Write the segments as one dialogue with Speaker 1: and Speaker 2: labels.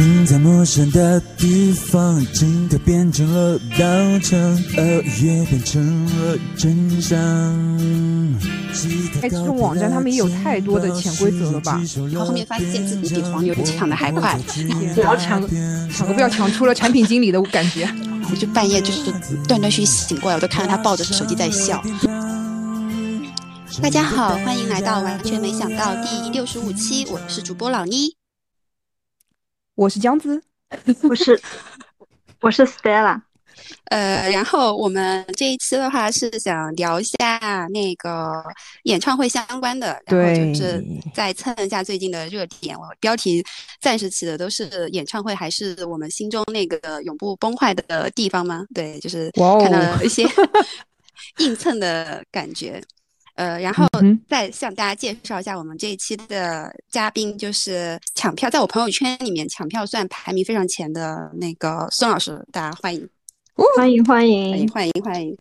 Speaker 1: 行在陌生的地方，镜头变成了变成了真相。
Speaker 2: 哎，这种网站他们也有太多的潜规则了吧？
Speaker 3: 然后后面发现自己比黄牛抢的还快，
Speaker 2: 然后抢抢个不要抢出了产品经理的感觉。
Speaker 3: 我就半夜就是断断续续醒过来，我都看到他抱着手机在笑。大家好，欢迎来到完全没想到第六十五期，我是主播老妮，
Speaker 2: 我是姜子，
Speaker 4: 我是我是 Stella。
Speaker 3: 呃，然后我们这一期的话是想聊一下那个演唱会相关的，然后就是再蹭一下最近的热点。我标题暂时起的都是演唱会，还是我们心中那个永不崩坏的地方吗？对，就是看到了一些 硬蹭的感觉。呃，然后再向大家介绍一下我们这一期的嘉宾，就是抢票，在我朋友圈里面抢票算排名非常前的那个孙老师，大家欢迎。
Speaker 4: 欢迎欢
Speaker 3: 迎欢迎欢迎！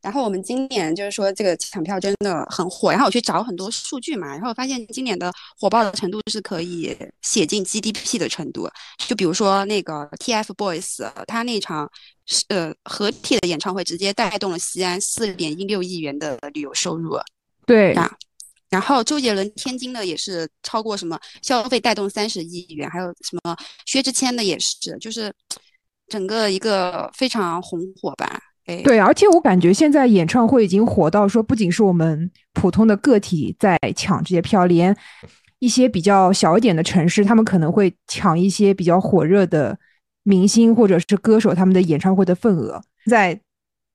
Speaker 3: 然后我们今年就是说这个抢票真的很火，然后我去找很多数据嘛，然后发现今年的火爆的程度是可以写进 GDP 的程度。就比如说那个 TFBOYS，他那场呃合体的演唱会直接带动了西安四点一六亿元的旅游收入。
Speaker 2: 对
Speaker 3: 啊，然后周杰伦天津的也是超过什么消费带动三十亿元，还有什么薛之谦的也是，就是。整个一个非常红火吧，哎，
Speaker 2: 对，而且我感觉现在演唱会已经火到说，不仅是我们普通的个体在抢这些票，连一些比较小一点的城市，他们可能会抢一些比较火热的明星或者是歌手他们的演唱会的份额。在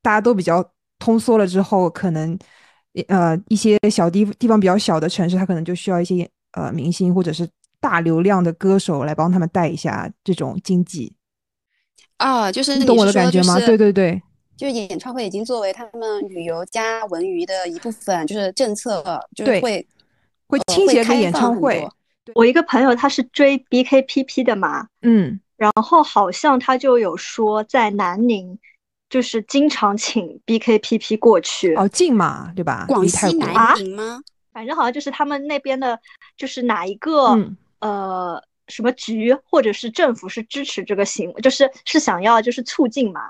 Speaker 2: 大家都比较通缩了之后，可能呃一些小地地方比较小的城市，他可能就需要一些呃明星或者是大流量的歌手来帮他们带一下这种经济。
Speaker 3: 啊，就是
Speaker 2: 你懂我的感觉吗？对对对，
Speaker 3: 就是演唱会已经作为他们旅游加文娱的一部分，就是政策，就是会
Speaker 2: 会倾斜给演唱会。
Speaker 4: 我一个朋友他是追 BKPP 的嘛，
Speaker 2: 嗯，
Speaker 4: 然后好像他就有说在南宁，就是经常请 BKPP 过去。
Speaker 2: 哦，近嘛，对吧？
Speaker 3: 广西南宁吗？
Speaker 4: 反正好像就是他们那边的，就是哪一个呃。什么局或者是政府是支持这个行为，就是是想要就是促进嘛，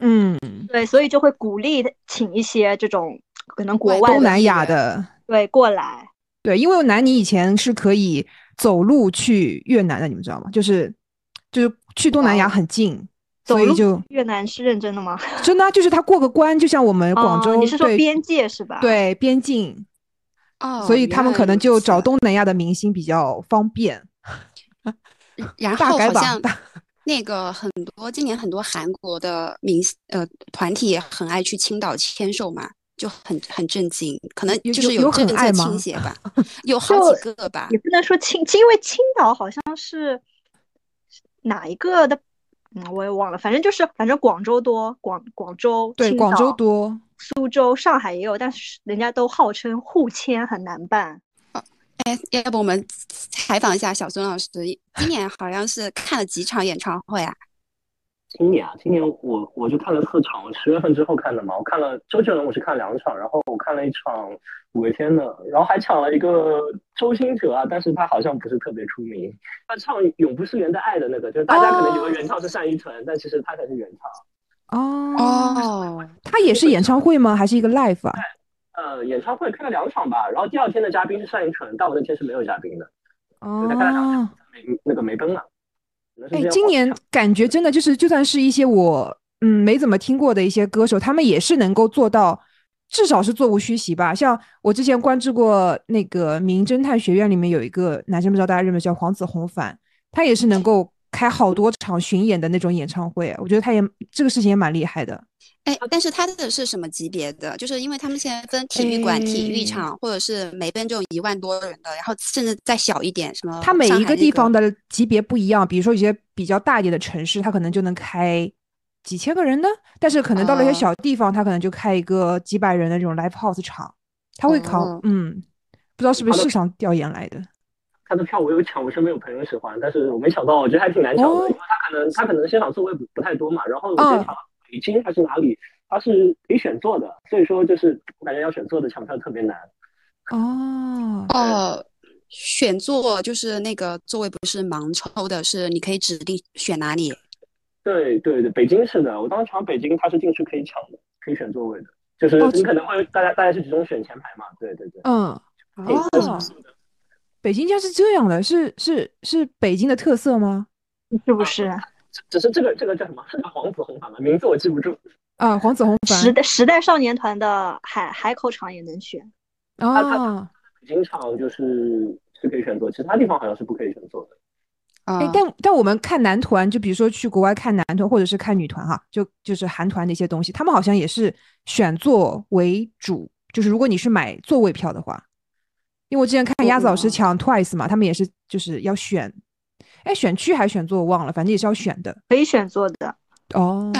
Speaker 2: 嗯，
Speaker 4: 对，所以就会鼓励请一些这种可能国外
Speaker 2: 东南亚的
Speaker 4: 对过来，
Speaker 2: 对，因为南宁以前是可以走路去越南的，你们知道吗？就是就是去东南亚很近，所以就
Speaker 4: 越南是认真的吗？
Speaker 2: 真的，就是他过个关，就像我们广州，
Speaker 4: 你是说边界是吧？
Speaker 2: 对，边境
Speaker 3: 哦，
Speaker 2: 所以他们可能就找东南亚的明星比较方便。
Speaker 3: 然 后好像那个很多今年很多韩国的明星呃团体也很爱去青岛签售嘛，就很很震惊，可能就是
Speaker 2: 有
Speaker 3: 政策倾斜吧，有好几个吧，
Speaker 4: 也不能说青，因为青岛好像是哪一个的，嗯，我也忘了，反正就是反正广州多，广广州
Speaker 2: 对广州多，
Speaker 4: 苏州、上海也有，但是人家都号称互签很难办。
Speaker 3: 哎，要不我们采访一下小孙老师？今年好像是看了几场演唱会啊？
Speaker 5: 今年啊，今年我我就看了四场，十月份之后看的嘛。我看了周杰伦，我是看两场，然后我看了一场五月天的，然后还抢了一个周星哲啊，但是他好像不是特别出名。他唱《永不失联的爱》的那个，就是大家可能以为原唱是单依纯，但其实他才是原唱。
Speaker 2: 哦哦，他也是演唱会吗？还是一个 live 啊？
Speaker 5: 呃，演唱会开了两场吧，然后第二天的嘉宾是单依纯，但我那天是没有嘉宾的。
Speaker 2: 哦，
Speaker 5: 开了两场，没那个没登了。
Speaker 2: 哎，今年感觉真的就是，就算是一些我嗯没怎么听过的一些歌手，他们也是能够做到，至少是座无虚席吧。像我之前关注过那个《名侦探学院》里面有一个男生，不知道大家认不认识，叫黄子弘凡，他也是能够开好多场巡演的那种演唱会。我觉得他也这个事情也蛮厉害的。
Speaker 3: 哎，但是他的是什么级别的？就是因为他们现在分体育馆、体育场，或者是每边这种一万多人的，然后甚至再小一点，什么？
Speaker 2: 他每一个地方的级别不一样。比如说一些比较大一点的城市，他可能就能开几千个人的，但是可能到了一些小地方，他可能就开一个几百人的这种 live house 场。他会考，嗯，不知道是不是市场调研来的。
Speaker 5: 他的票我有抢，我身边有朋友喜欢，但是我没抢到，我觉得还挺难抢的，因为他可能他可能现场座位不不太多嘛，然后我先抢。北京还是哪里？它是可以选座的，所以说就是我感觉要选座的抢票特别难。
Speaker 2: 哦
Speaker 3: 哦，选座就是那个座位不是盲抽的，是你可以指定选哪里。
Speaker 5: 对对对，北京是的，我当时抢北京，它是进去可以抢的，可以选座位的，就是你可能会大家大家是集中选前排嘛，对对对。
Speaker 2: 嗯，哦，北京家是这样的，是是是北京的特色吗？
Speaker 4: 是不是？
Speaker 5: 只是这个这个叫什么？是叫黄子红团吗？名字我记不住。
Speaker 2: 啊，黄子红团。
Speaker 4: 时代时代少年团的海海口场也能选。
Speaker 2: 哦。
Speaker 5: 北京场就是是可以选座，其他地方好像是不可以选座的。
Speaker 2: 哎，但但我们看男团，就比如说去国外看男团，或者是看女团哈，就就是韩团那些东西，他们好像也是选座为主。就是如果你是买座位票的话，因为我之前看鸭子老师抢 Twice 嘛，他们也是就是要选，哎，选区还是选座我忘了，反正也是要选的，
Speaker 4: 可以选座的。
Speaker 2: 哦，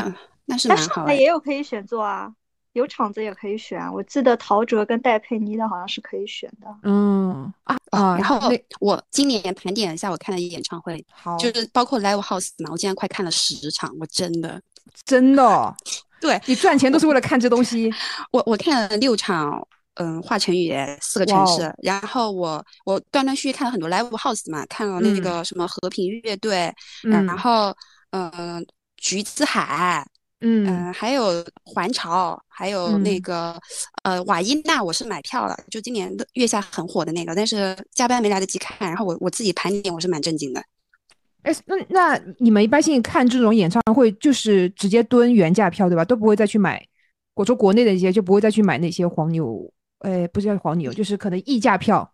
Speaker 3: 那是蛮好。
Speaker 4: 他也有可以选座啊。有场子也可以选，我记得陶喆跟戴佩妮的好像是可以选的。
Speaker 2: 嗯啊啊！
Speaker 3: 然后我今年盘点一下我看的演唱会，
Speaker 2: 好，
Speaker 3: 就是包括 Live House 嘛，我竟然快看了十场，我真的
Speaker 2: 真的，
Speaker 3: 对
Speaker 2: 你赚钱都是为了看这东西。
Speaker 3: 我我看了六场，嗯，华晨宇四个城市，然后我我断断续续看了很多 Live House 嘛，看了那个什么和平乐队，嗯然后嗯，橘子海。嗯还有环潮，还有那个呃瓦依娜，我是买票了，就今年的月下很火的那个，但是加班没来得及看，然后我我自己盘点，我是蛮震惊的。
Speaker 2: 哎，那那你们一般性看这种演唱会，就是直接蹲原价票对吧？都不会再去买，我说国内的一些就不会再去买那些黄牛，哎，不是叫黄牛，就是可能溢价票。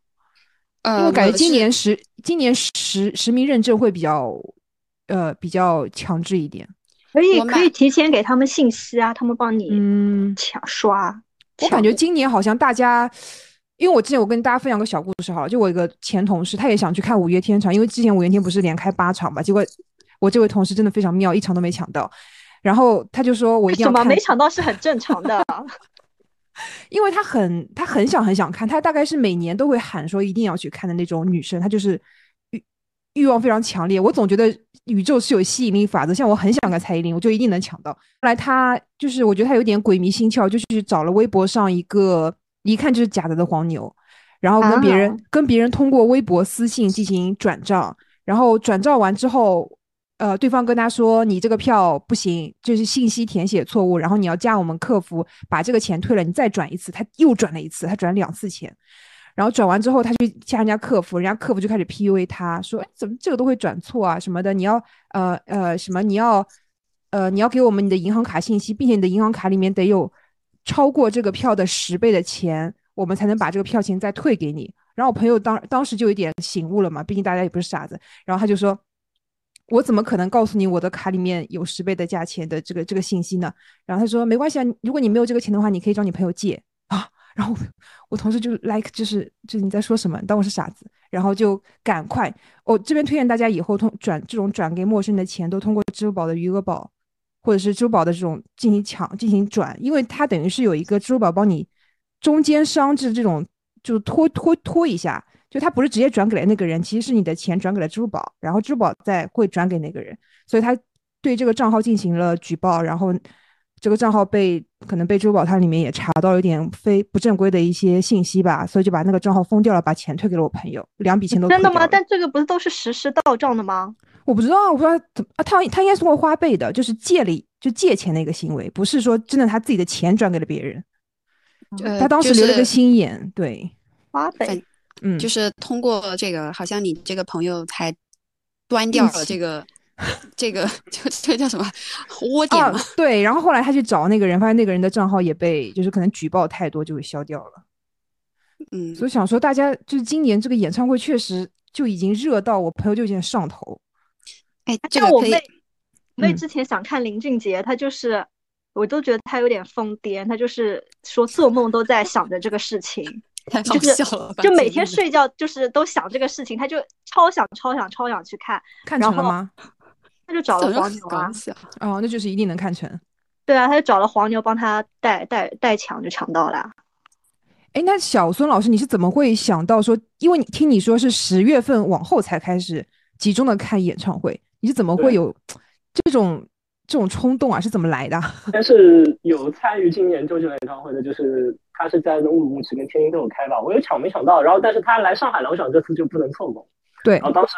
Speaker 3: 呃，
Speaker 2: 因为感觉今年实今年实实名认证会比较呃比较强制一点。
Speaker 4: 可以可以提前给他们信息啊，他们帮你
Speaker 2: 嗯
Speaker 4: 抢刷。
Speaker 2: 我感觉今年好像大家，因为我之前我跟大家分享个小故事好了，就我一个前同事，他也想去看五月天场，因为之前五月天不是连开八场嘛，结果我这位同事真的非常妙，一场都没抢到。然后他就说我一定要看，
Speaker 4: 没抢到是很正常的，
Speaker 2: 因为她很她很想很想看，她大概是每年都会喊说一定要去看的那种女生，她就是欲欲望非常强烈。我总觉得。宇宙是有吸引力法则，像我很想看蔡依林，我就一定能抢到。后来她就是，我觉得她有点鬼迷心窍，就去找了微博上一个一看就是假的的黄牛，然后跟别人跟别人通过微博私信进行转账，然后转账完之后，呃，对方跟他说你这个票不行，就是信息填写错误，然后你要加我们客服把这个钱退了，你再转一次，他又转了一次，他转两次钱。然后转完之后，他去加人家客服，人家客服就开始 PUA 他，说：“哎，怎么这个都会转错啊什么的？你要呃呃什么？你要呃你要给我们你的银行卡信息，并且你的银行卡里面得有超过这个票的十倍的钱，我们才能把这个票钱再退给你。”然后我朋友当当时就有点醒悟了嘛，毕竟大家也不是傻子。然后他就说：“我怎么可能告诉你我的卡里面有十倍的价钱的这个这个信息呢？”然后他说：“没关系啊，如果你没有这个钱的话，你可以找你朋友借啊。”然后我同事就 like 就是就是你在说什么？当我是傻子？然后就赶快，我这边推荐大家以后通转这种转给陌生人的钱，都通过支付宝的余额宝或者是支付宝的这种进行抢进行转，因为它等于是有一个支付宝帮你中间商制这种就拖拖拖一下，就他不是直接转给了那个人，其实是你的钱转给了支付宝，然后支付宝再会转给那个人，所以他对这个账号进行了举报，然后。这个账号被可能被支付宝它里面也查到有点非不正规的一些信息吧，所以就把那个账号封掉了，把钱退给了我朋友，两笔钱都
Speaker 4: 真的吗？但这个不是都是实时到账的吗？
Speaker 2: 我不知道，我不知道怎么啊，他他应该是会花呗的，就是借了就借钱的一个行为，不是说真的他自己的钱转给了别人。他当时留了个心眼，对
Speaker 4: 花呗，
Speaker 2: 嗯，
Speaker 3: 就是通过这个，好像你这个朋友才端掉了这个。这个就这叫什么窝点嘛？
Speaker 2: 对，然后后来他去找那个人，发现那个人的账号也被就是可能举报太多，就给消掉了。
Speaker 3: 嗯，
Speaker 2: 所以想说大家就是今年这个演唱会确实就已经热到我朋友就有点上头。
Speaker 3: 哎，这个可以。
Speaker 4: 我妹之前想看林俊杰，他就是我都觉得他有点疯癫，他就是说做梦都在想着这个事情。
Speaker 3: 太好笑了，
Speaker 4: 就每天睡觉就是都想这个事情，他就超想超想超想去看，
Speaker 2: 看成了吗？
Speaker 4: 他就找了黄牛啊，
Speaker 2: 哦，那就是一定能看成。
Speaker 4: 对啊，他就找了黄牛帮他代代代抢，就抢到了。
Speaker 2: 哎，那小孙老师，你是怎么会想到说？因为你听你说是十月份往后才开始集中的看演唱会，你是怎么会有这种这种冲动啊？是怎么来的？
Speaker 5: 但是有参与今年周杰伦演唱会的，就是他是在乌鲁木齐跟天津都有开吧，我有抢没抢到，然后但是他来上海了，我想这次就不能错过。
Speaker 2: 对，
Speaker 5: 然后当时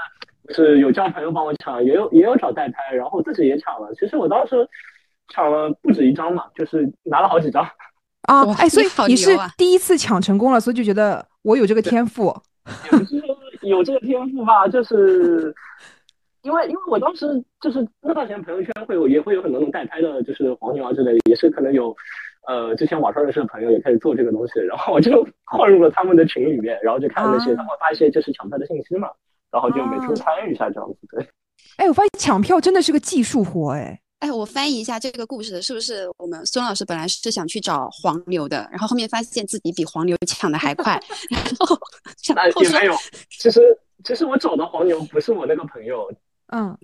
Speaker 5: 是有叫朋友帮我抢，也有也有找代拍，然后自己也抢了。其实我当时抢了不止一张嘛，就是拿了好几张。
Speaker 2: 啊，哎，所以你是第一次抢成功了，所以就觉得我有这个天赋。
Speaker 5: 也不是说有这个天赋吧，就是因为因为我当时就是那段时间朋友圈会有也会有很多那种代拍的，就是黄牛啊之类，也是可能有呃之前网上认识的朋友也开始做这个东西，然后我就混入了他们的群里面，然后就看那些他们发一些就是抢票的信息嘛，然后就每次参与一下这样子。对，
Speaker 2: 哎，我发现抢票真的是个技术活，哎。
Speaker 3: 哎，我翻译一下这个故事，是不是我们孙老师本来是想去找黄牛的，然后后面发现自己比黄牛抢的还快，然后
Speaker 5: 那也没有。其实其实我找的黄牛不是我那个朋友，
Speaker 2: 嗯，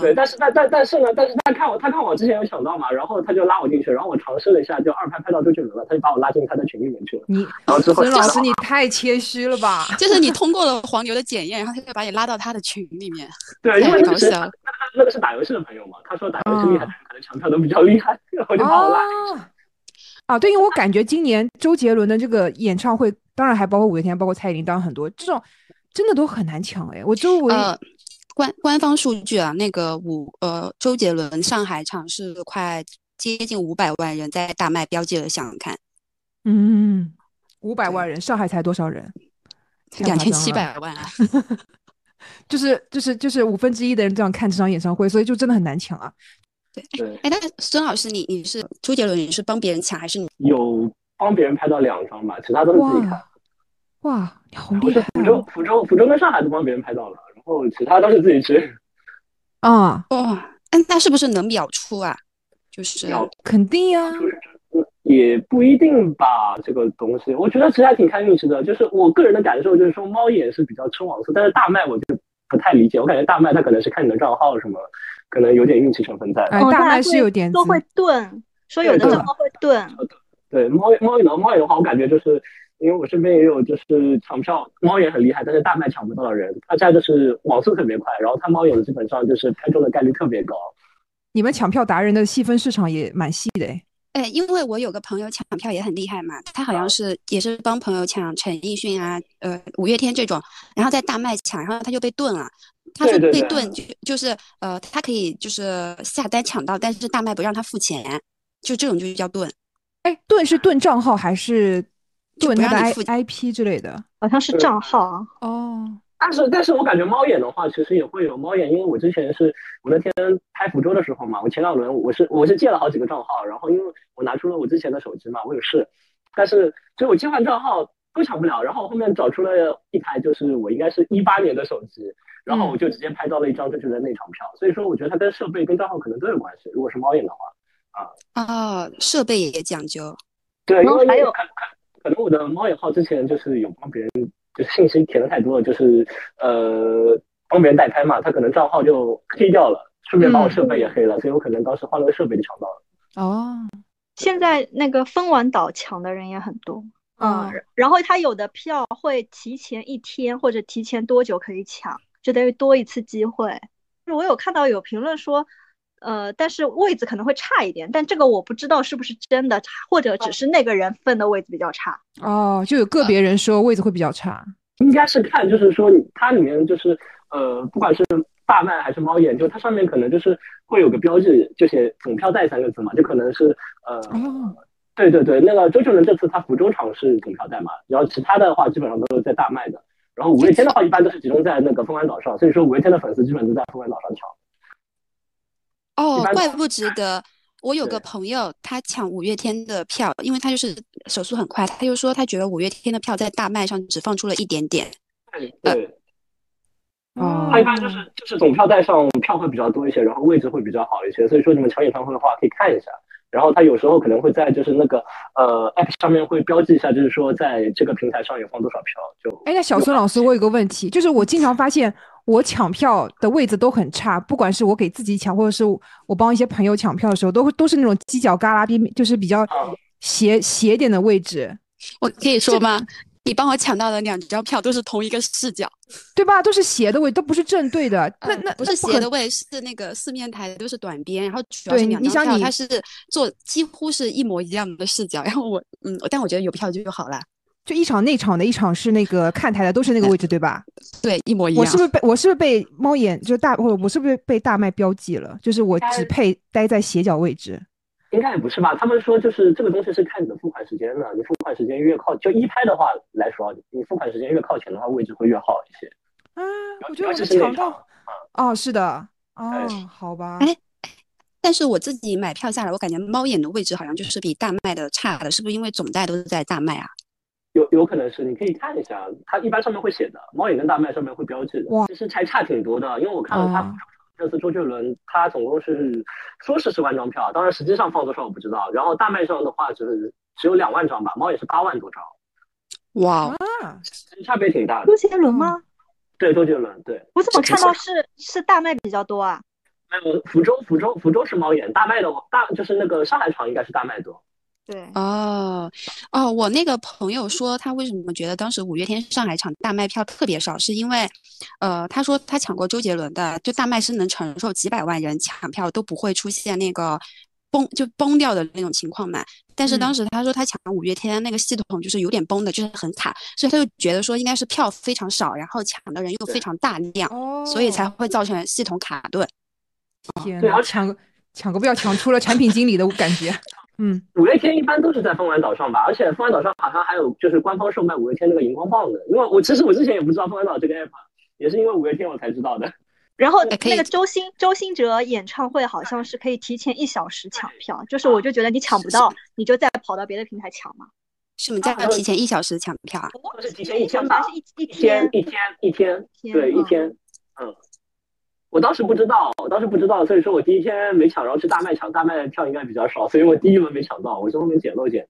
Speaker 5: 对，但是但但但是呢，但是他看我他看我之前有抢到嘛，然后他就拉我进去，然后我尝试了一下，就二拍拍到周杰伦了，他就把我拉进他的群里面去了。
Speaker 2: 你
Speaker 5: 然后之后
Speaker 2: 孙老师你太谦虚了吧？
Speaker 3: 就是你通过了黄牛的检验，然后他就把你拉到他的群里面。
Speaker 5: 对，因为
Speaker 3: 搞笑。
Speaker 5: 那那个是打游戏的朋友嘛？他说打游戏厉害，可能抢票都比较厉害，然后就把我拉
Speaker 2: 啊，对，因为我感觉今年周杰伦的这个演唱会，当然还包括五月天，包括蔡依林，当然很多这种真的都很难抢哎。我周围
Speaker 3: 官官方数据啊，那个五呃周杰伦上海场是快接近五百万人在大麦标记了想看。
Speaker 2: 嗯，五百万人，上海才多少人？
Speaker 3: 两千七百万啊。
Speaker 2: 就是就是就是五分之一的人这样看这场演唱会，所以就真的很难抢啊。
Speaker 3: 对，哎，但是孙老师，你你是周杰伦，你是帮别人抢还是你
Speaker 5: 有帮别人拍到两张吧？其他都是自己看。
Speaker 2: 哇，你好厉害！
Speaker 5: 福州、福州、福州跟上海都帮别人拍到了，然后其他都是自己吃。
Speaker 2: 啊
Speaker 3: 哦，嗯，那是不是能秒出啊？就是
Speaker 2: 肯定呀。
Speaker 5: 也不一定吧，这个东西，我觉得其实还挺看运气的。就是我个人的感受，就是说猫眼是比较吃网速，但是大麦我就不太理解。我感觉大麦它可能是看你的账号什么，可能有点运气成分在。
Speaker 2: 大麦是有点
Speaker 4: 都会炖，说有的账号会炖。
Speaker 5: 对猫猫眼的猫眼的话，我感觉就是因为我身边也有就是抢票猫眼很厉害，但是大麦抢不到的人，他家就是网速特别快，然后他猫眼的基本上就是拍中的概率特别高。
Speaker 2: 你们抢票达人的细分市场也蛮细的哎。
Speaker 3: 哎，因为我有个朋友抢票也很厉害嘛，他好像是也是帮朋友抢陈奕迅啊，呃，五月天这种，然后在大麦抢，然后他就被盾了。他说被盾就就是呃，他可以就是下单抢到，但是大麦不让他付钱，就这种就叫盾。
Speaker 2: 哎，盾是盾账号还是盾他的 I I P 之类的？
Speaker 4: 好像是账号啊。
Speaker 2: 哦。
Speaker 5: 但是，但是我感觉猫眼的话，其实也会有猫眼，因为我之前是我那天拍福州的时候嘛，我前两轮我是我是借了好几个账号，然后因为我拿出了我之前的手机嘛，我有试，但是所以我切换账号都抢不了，然后后面找出了一台就是我应该是一八年的手机，然后我就直接拍到了一张正确的内场票，所以说我觉得它跟设备跟账号可能都有关系，如果是猫眼的话
Speaker 3: 啊啊，设备也讲究，
Speaker 5: 对，因为还有可可能我的猫眼号之前就是有帮别人。就是信息填的太多了，就是呃帮别人代拍嘛，他可能账号就黑掉了，顺便把我设备也黑了，所以我可能当时换了个设备就抢到了。
Speaker 2: 哦，
Speaker 4: 现在那个分完岛抢的人也很多，嗯，然后他有的票会提前一天或者提前多久可以抢，就等于多一次机会。我有看到有评论说。呃，但是位子可能会差一点，但这个我不知道是不是真的，或者只是那个人分的位置比较差。
Speaker 2: 哦，就有个别人说位子会比较差，
Speaker 5: 应该是看，就是说它里面就是呃，不管是大麦还是猫眼，就它上面可能就是会有个标志，就写总票代三个字嘛，就可能是呃，对对对，那个周杰伦这次他福州场是总票代嘛，然后其他的话基本上都是在大麦的，然后五月天的话一般都是集中在那个凤凰岛上，所以说五月天的粉丝基本都在凤凰岛上抢。
Speaker 3: 哦，怪不值得。我有个朋友，他抢五月天的票，因为他就是手速很快，他就说他觉得五月天的票在大麦上只放出了一点点。
Speaker 5: 对，哦，他一般就是就是总票带上票会比较多一些，然后位置会比较好一些。所以说你们抢演唱会的话，可以看一下。然后他有时候可能会在就是那个呃 app 上面会标记一下，就是说在这个平台上有放多少票。就
Speaker 2: 哎，那小孙老师，我有个问题，就是我经常发现。我抢票的位置都很差，不管是我给自己抢，或者是我帮一些朋友抢票的时候，都都是那种犄角旮旯边，就是比较斜斜点的位置。
Speaker 3: 我可以说吗？你帮我抢到的两张票都是同一个视角，
Speaker 2: 对吧？都是斜的位，都不是正对的。那那
Speaker 3: 不是斜的位，是那个四面台都是短边，然后主要是两张票，它是做几乎是一模一样的视角。然后我嗯，但我觉得有票就好了。
Speaker 2: 就一场内场的一场是那个看台的，都是那个位置，对吧？
Speaker 3: 对，一模一样。
Speaker 2: 我是不是被我是不是被猫眼就大我我是不是被大麦标记了？就是我只配待在斜角位置。
Speaker 5: 应该也不是吧？他们说就是这个东西是看你的付款时间的，你付款时间越靠就一拍的话来说，你付款时间越靠前的话，位置会越好一些。
Speaker 2: 啊，我觉得我抢到。哦，是的。哦，好吧。
Speaker 3: 哎，但是我自己买票下来，我感觉猫眼的位置好像就是比大麦的差的，是不是因为总代都是在大麦啊？
Speaker 5: 有有可能是，你可以看一下，它一般上面会写的，猫眼跟大麦上面会标志的。哇，其实还差挺多的，因为我看了他。这次周杰伦他总共是说是十万张票，当然实际上放多少我不知道。然后大麦上的话只是只有两万张吧，猫眼是八万多张。
Speaker 3: 哇，
Speaker 5: 差别挺大的。
Speaker 4: 周杰伦吗？
Speaker 5: 对，周杰伦。对，
Speaker 4: 我怎么看到是是大麦比较多啊？
Speaker 5: 没有，福州福州福州是猫眼，大麦的大就是那个上海场应该是大麦多。
Speaker 4: 对
Speaker 3: 哦哦，我那个朋友说他为什么觉得当时五月天上海场大卖票特别少，是因为，呃，他说他抢过周杰伦的，就大麦是能承受几百万人抢票都不会出现那个崩就崩掉的那种情况嘛。但是当时他说他抢五月天那个系统就是有点崩的，就是很卡，所以他就觉得说应该是票非常少，然后抢的人又非常大量，所以才会造成系统卡顿。
Speaker 2: 天呐，抢个抢个不要抢出了产品经理的感觉。嗯，
Speaker 5: 五月天一般都是在凤凰岛上吧，而且凤凰岛上好像还有就是官方售卖五月天那个荧光棒的。因为我其实我之前也不知道凤凰岛这个 app，也是因为五月天我才知道的。
Speaker 4: 然后那个周星周星哲演唱会好像是可以提前一小时抢票，就是我就觉得你抢不到，你就再跑到别的平台抢嘛。
Speaker 3: 什么叫提前一小时抢票啊？
Speaker 5: 不是提前一天吧？
Speaker 4: 是一一天
Speaker 5: 一天一天，对一天，嗯。我当时不知道，我当时不知道，所以说我第一天没抢，然后去大麦抢，大麦的票应该比较少，所以我第一轮没抢到，我是后面捡漏捡。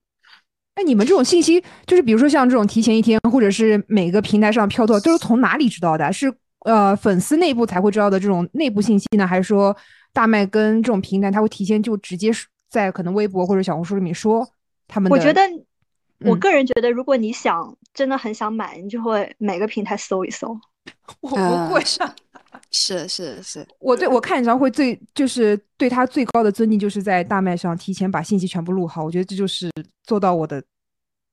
Speaker 2: 哎，你们这种信息，就是比如说像这种提前一天，或者是每个平台上票多，都是从哪里知道的？是呃粉丝内部才会知道的这种内部信息呢，还是说大麦跟这种平台，他会提前就直接在可能微博或者小红书里面说他们？
Speaker 4: 我觉得，我个人觉得，如果你想真的很想买，你就会每个平台搜一搜。
Speaker 2: 我不会上。
Speaker 3: 是是是，
Speaker 2: 我对我看演唱会最就是对他最高的尊敬，就是在大麦上提前把信息全部录好。我觉得这就是做到我的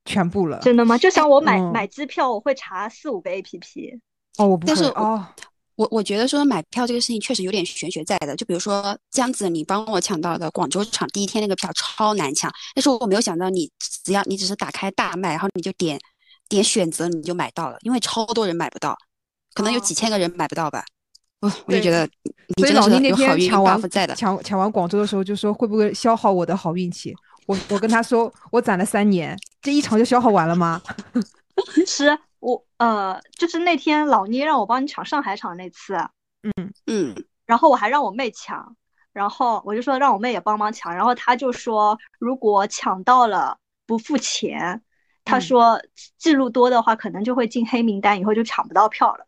Speaker 2: 全部了。
Speaker 4: 真的吗？就像我买买机票，我会查四五个 A P P。
Speaker 2: 哦，我不
Speaker 3: 会。但是
Speaker 2: 哦，
Speaker 3: 我我觉得说买票这个事情确实有点玄学在的。就比如说江子，你帮我抢到的广州场第一天那个票超难抢，但是我没有想到你只要你只是打开大麦，然后你就点点选择，你就买到了，因为超多人买不到，可能有几千个人买不到吧。哦，我就觉得，
Speaker 2: 所以老倪那天抢完
Speaker 3: 在的，
Speaker 2: 抢抢完广州的时候就说会不会消耗我的好运气？我我跟他说我攒了三年，这一场就消耗完了吗？
Speaker 4: 其实我呃，就是那天老倪让我帮你抢上海场那次，
Speaker 2: 嗯
Speaker 3: 嗯，
Speaker 4: 然后我还让我妹抢，然后我就说让我妹也帮忙抢，然后他就说如果抢到了不付钱，他说记录多的话可能就会进黑名单，以后就抢不到票了。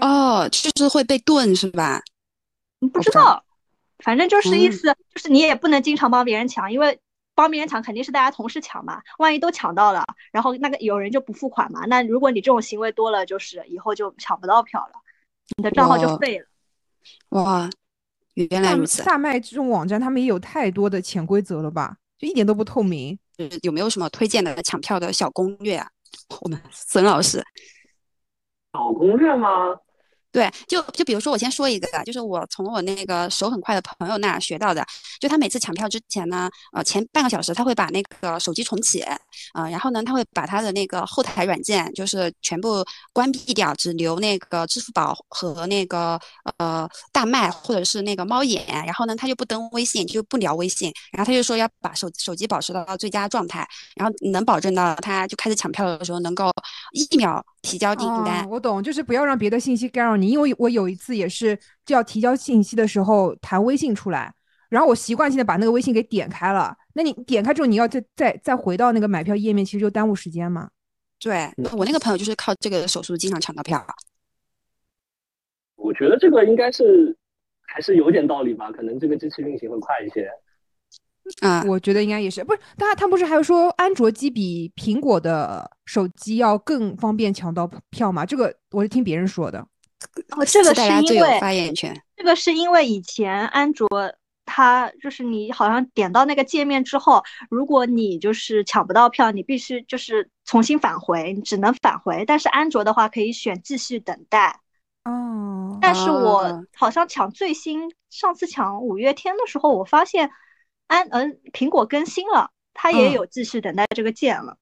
Speaker 3: 哦，就是会被炖是吧？
Speaker 4: 不知道，反正就是意思，就是你也不能经常帮别人抢，因为帮别人抢肯定是大家同时抢嘛。万一都抢到了，然后那个有人就不付款嘛。那如果你这种行为多了，就是以后就抢不到票了，你的账号就废了。
Speaker 3: 哇，原来如此。
Speaker 2: 大麦这种网站，他们也有太多的潜规则了吧？就一点都不透明。
Speaker 3: 有没有什么推荐的抢票的小攻略啊？我们孙老师。
Speaker 5: 小攻略吗？
Speaker 3: 对，就就比如说，我先说一个，就是我从我那个手很快的朋友那学到的，就他每次抢票之前呢，呃，前半个小时他会把那个手机重启，呃，然后呢，他会把他的那个后台软件就是全部关闭掉，只留那个支付宝和那个呃大麦或者是那个猫眼，然后呢，他就不登微信，就不聊微信，然后他就说要把手手机保持到最佳状态，然后能保证到他就开始抢票的时候能够一秒提交订单。
Speaker 2: 我懂，就是不要让别的信息干扰。你因为我有一次也是就要提交信息的时候弹微信出来，然后我习惯性的把那个微信给点开了。那你点开之后，你要再再再回到那个买票页面，其实就耽误时间嘛。
Speaker 3: 对我那个朋友就是靠这个手速经常抢到票。
Speaker 5: 我觉得这个应该是还是有点道理吧，可能这个机器运行会快一些。
Speaker 3: 啊，
Speaker 2: 我觉得应该也是，不是？他他不是还有说安卓机比苹果的手机要更方便抢到票吗？这个我是听别人说的。
Speaker 4: 哦，这个是因为
Speaker 3: 发言权。
Speaker 4: 这个是因为以前安卓它就是你好像点到那个界面之后，如果你就是抢不到票，你必须就是重新返回，你只能返回。但是安卓的话可以选继续等待。
Speaker 2: 哦。
Speaker 4: 但是我好像抢最新，上次抢五月天的时候，我发现安嗯苹果更新了，它也有继续等待这个键了。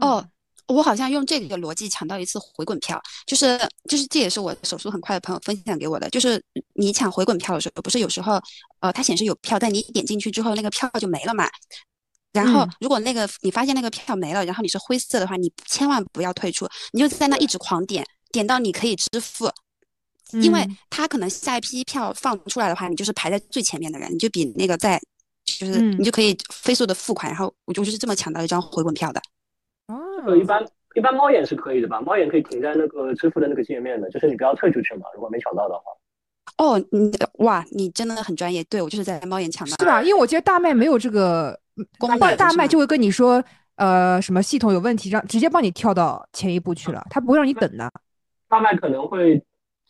Speaker 3: 哦。我好像用这个逻辑抢到一次回滚票，就是就是这也是我手速很快的朋友分享给我的，就是你抢回滚票的时候，不是有时候呃它显示有票，但你点进去之后那个票就没了嘛。然后如果那个你发现那个票没了，然后你是灰色的话，你千万不要退出，你就在那一直狂点，点到你可以支付，因为他可能下一批票放出来的话，你就是排在最前面的人，你就比那个在就是你就可以飞速的付款，然后我就是这么抢到一张回本票的。
Speaker 5: 哦，一般一般猫眼是可以的吧？猫眼可以停在那个支付的那个界面的，就是你不要退出去嘛。如果没抢到的话。
Speaker 3: 哦，你哇，你真的很专业。对我就是在猫眼抢的，
Speaker 2: 是吧？因为我觉得大麦没有这个
Speaker 3: 功能，
Speaker 2: 大麦就会跟你说，呃，什么系统有问题，让直接帮你跳到前一步去了，他不会让你等的。
Speaker 5: 大麦可能会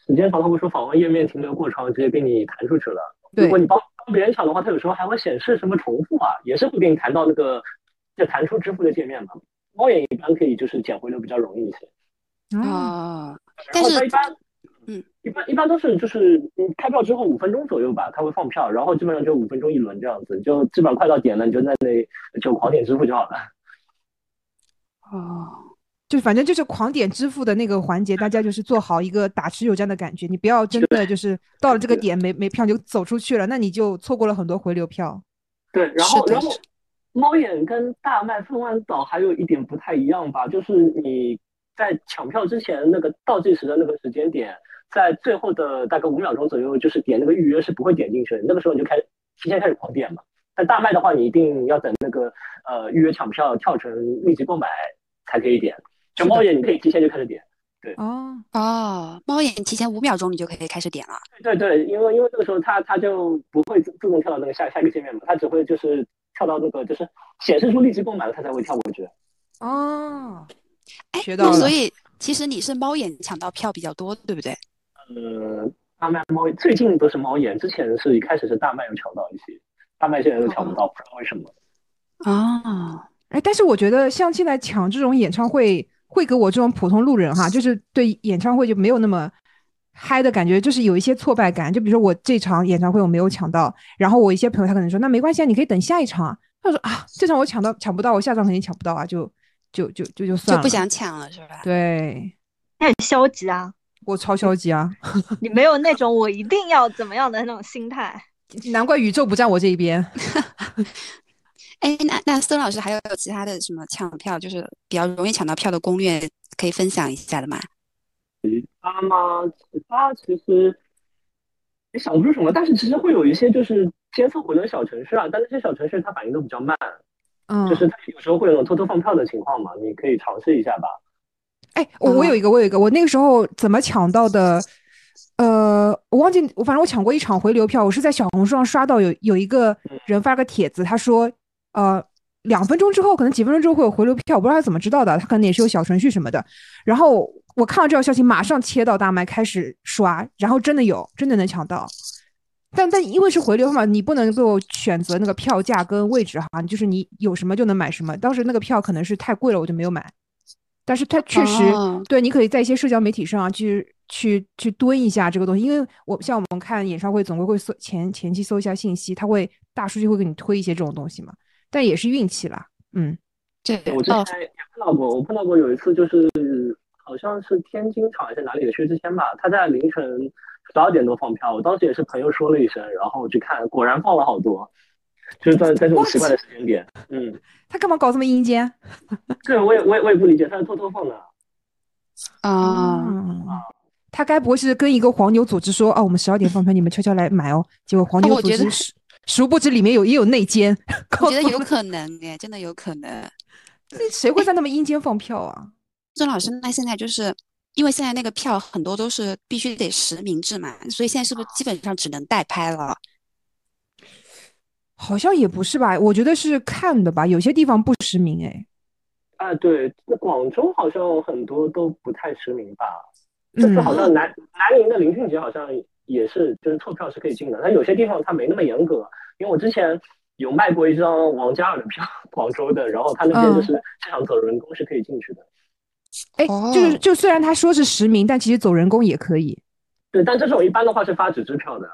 Speaker 5: 时间长，他会说访问页面停留过长，直接给你弹出去了。如果你帮帮别人抢的话，它有时候还会显示什么重复啊，也是会给你弹到那个就弹出支付的界面嘛。猫眼一般可以就是捡回流比较容易一些
Speaker 3: 啊，但是
Speaker 5: 它一般，嗯，一般一般都是就是你开票之后五分钟左右吧，它会放票，然后基本上就五分钟一轮这样子，就基本上快到点了，你就在那就狂点支付就好了。
Speaker 2: 哦，就反正就是狂点支付的那个环节，大家就是做好一个打持久战的感觉，你不要真的就是到了这个点没没票就走出去了，那你就错过了很多回流票。
Speaker 5: 对，然后然后。猫眼跟大麦凤凰岛还有一点不太一样吧，就是你在抢票之前那个倒计时的那个时间点，在最后的大概五秒钟左右，就是点那个预约是不会点进去的，那个时候你就开提前开始狂点嘛。但大麦的话，你一定要等那个呃预约抢票跳成立即购买才可以点。就猫眼你可以提前就开始点，对。
Speaker 3: 哦哦，猫眼提前五秒钟你就可以开始点了。
Speaker 5: 对对，因为因为这个时候它它就不会自动跳到那个下下一个界面嘛，它只会就是。跳到那个就是显示出立即购买了，它才会跳过去。
Speaker 2: 哦，学
Speaker 3: 到了。所以其实你是猫眼抢到票比较多，对不对？
Speaker 5: 呃，大麦猫最近都是猫眼，之前是一开始是大麦有抢到一些，大麦现在都抢不到，不知道为什么。
Speaker 3: 啊，
Speaker 2: 哎，但是我觉得像现在抢这种演唱会，会给我这种普通路人哈，就是对演唱会就没有那么。嗨的感觉就是有一些挫败感，就比如说我这场演唱会我没有抢到，然后我一些朋友他可能说那没关系啊，你可以等下一场啊。他说啊，这场我抢到抢不到，我下场肯定抢不到啊，就就就就就算
Speaker 3: 了，就不想抢了是吧？
Speaker 2: 对，
Speaker 4: 你很消极啊，
Speaker 2: 我超消极啊，
Speaker 4: 你没有那种我一定要怎么样的那种心态，
Speaker 2: 难怪宇宙不站我这一边。
Speaker 3: 哎，那那孙老师还有其他的什么抢票，就是比较容易抢到票的攻略，可以分享一下的吗？
Speaker 5: 其他吗？其他其实也想不出什么，但是其实会有一些就是监测回流小程序啊，但那些小程序它反应都比较慢，
Speaker 2: 嗯，
Speaker 5: 就是它有时候会有那种偷偷放票的情况嘛，你可以尝试一下吧。
Speaker 2: 哎，我我有一个，我有一个，我那个时候怎么抢到的？呃，我忘记，我反正我抢过一场回流票，我是在小红书上刷到有有一个人发个帖子，他说，呃，两分钟之后，可能几分钟之后会有回流票，我不知道他怎么知道的，他可能也是有小程序什么的，然后。我看到这条消息，马上切到大麦开始刷，然后真的有，真的能抢到。但但因为是回流嘛，你不能够选择那个票价跟位置哈，就是你有什么就能买什么。当时那个票可能是太贵了，我就没有买。但是它确实对，你可以在一些社交媒体上去去去蹲一下这个东西，因为我像我们看演唱会，总归会搜前前期搜一下信息，它会大数据会给你推一些这种东西嘛。但也是运气啦，嗯。
Speaker 3: 对，
Speaker 5: 我之前也碰到过，我碰到过有一次就是。好像是天津场还是哪里的薛之谦吧，他在凌晨十二点多放票，我当时也是朋友说了一声，然后我去看，果然放了好多，就是在在这种奇怪的时间点，嗯，
Speaker 2: 他干嘛搞这么阴间？
Speaker 5: 对，我也我也我也不理解，他是偷偷放的
Speaker 3: 啊，
Speaker 2: 他该不会是跟一个黄牛组织说，哦，我们十二点放票，你们悄悄来买哦，结果黄牛组织殊不知里面有也有内奸，
Speaker 3: 我觉得 有可能哎，真的有可能，
Speaker 2: 这谁会在那么阴间放票啊？
Speaker 3: 郑老师，那现在就是因为现在那个票很多都是必须得实名制嘛，所以现在是不是基本上只能代拍了？
Speaker 2: 好像也不是吧，我觉得是看的吧，有些地方不实名哎。
Speaker 5: 啊，对，那广州好像很多都不太实名吧？这次好像南南宁的林俊杰好像也是，就是凑票是可以进的。但有些地方他没那么严格，因为我之前有卖过一张王嘉尔的票，广州的，然后他那边就是这场走人工是可以进去的。
Speaker 2: 哎，就是就虽然他说是实名，但其实走人工也可以。
Speaker 5: 对，但这种一般的话是发纸质票的。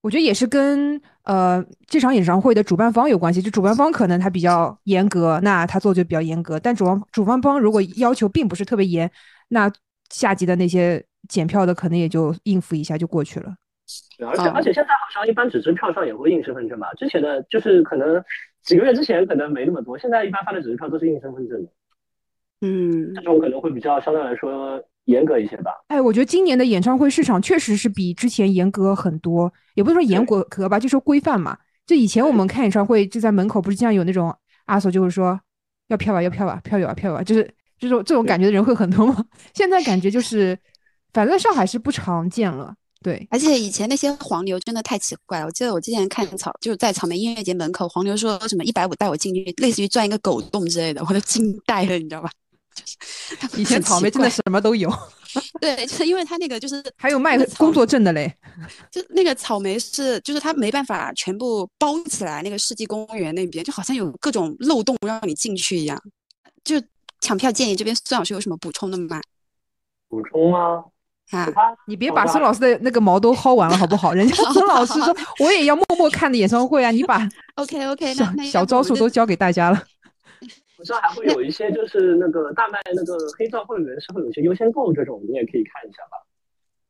Speaker 2: 我觉得也是跟呃这场演唱会的主办方有关系，就主办方可能他比较严格，那他做就比较严格。但主办主办方如果要求并不是特别严，那下级的那些检票的可能也就应付一下就过去了。
Speaker 5: 而且而且现在好像一般纸质票上也会印身份证吧？之前的就是可能几个月之前可能没那么多，现在一般发的纸质票都是印身份证的。
Speaker 3: 嗯，
Speaker 5: 这种可能会比较相对来说。严格一些吧。
Speaker 2: 哎，我觉得今年的演唱会市场确实是比之前严格很多，也不是说严格格吧，就说规范嘛。就以前我们看演唱会，就在门口不是经常有那种阿索，就是说要票吧，要票吧，票有啊，票有啊，就是这种这种感觉的人会很多吗？现在感觉就是，反正上海是不常见了。对，
Speaker 3: 而且以前那些黄牛真的太奇怪了。我记得我之前看草，就是在草莓音乐节门口，黄牛说什么一百五带我进去，类似于钻一个狗洞之类的，我都惊呆了，你知道吧？
Speaker 2: 就是以前草莓真的什么都有，
Speaker 3: 对，就是因为他那个就是
Speaker 2: 还有卖工作证的嘞，
Speaker 3: 就那个草莓是就是他没办法全部包起来，那个世纪公园那边就好像有各种漏洞让你进去一样。就抢票建议这边孙老师有什么补充的吗？
Speaker 5: 补充吗？
Speaker 3: 啊，
Speaker 2: 你别把孙老师的那个毛都薅完了好不好？人家 孙老师说我也要默默看的演唱会啊，你把
Speaker 3: OK OK
Speaker 2: 小小招数都教给大家了。
Speaker 5: 我知道还会有一些，就是那个大麦那个黑钻会员是会有一些优先购这种，你也可以看一下吧。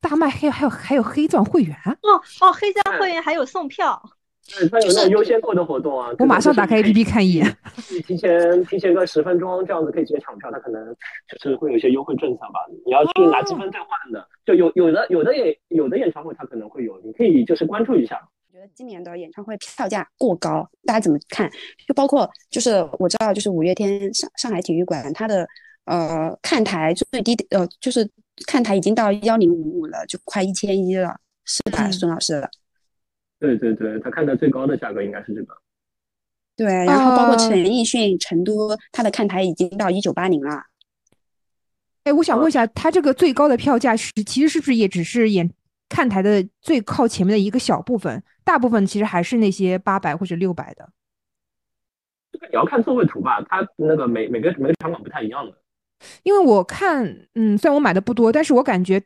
Speaker 2: 大麦黑还有还有黑钻会员
Speaker 4: 哦哦，黑钻会员还有送票，
Speaker 5: 对，它有那种优先购的活动啊。
Speaker 2: 我马上打开 APP 看一眼。
Speaker 5: 你提前提前个十分钟这样子可以直接抢票，它可能就是会有一些优惠政策吧。你要去拿积分兑换的，就有有的有的也有的演唱会它可能会有，你可以就是关注一下。
Speaker 3: 我觉得今年的演唱会票价过高，大家怎么看？就包括就是我知道，就是五月天上上海体育馆，它的呃看台最低呃就是看台已经到幺零五五了，就快一千一了，是吧，孙老师？
Speaker 5: 对对对，他看的最高的价格应该是这个。
Speaker 3: 对，然后包括陈奕迅成都，他的看台已经到一九八零了。
Speaker 2: 哎，我想问一下，他这个最高的票价是其实是不是也只是演看台的最靠前面的一个小部分？大部分其实还是那些八百或者六百的，
Speaker 5: 这个你要看座位图吧，它那个每每个每个场馆不太一样的。
Speaker 2: 因为我看，嗯，虽然我买的不多，但是我感觉，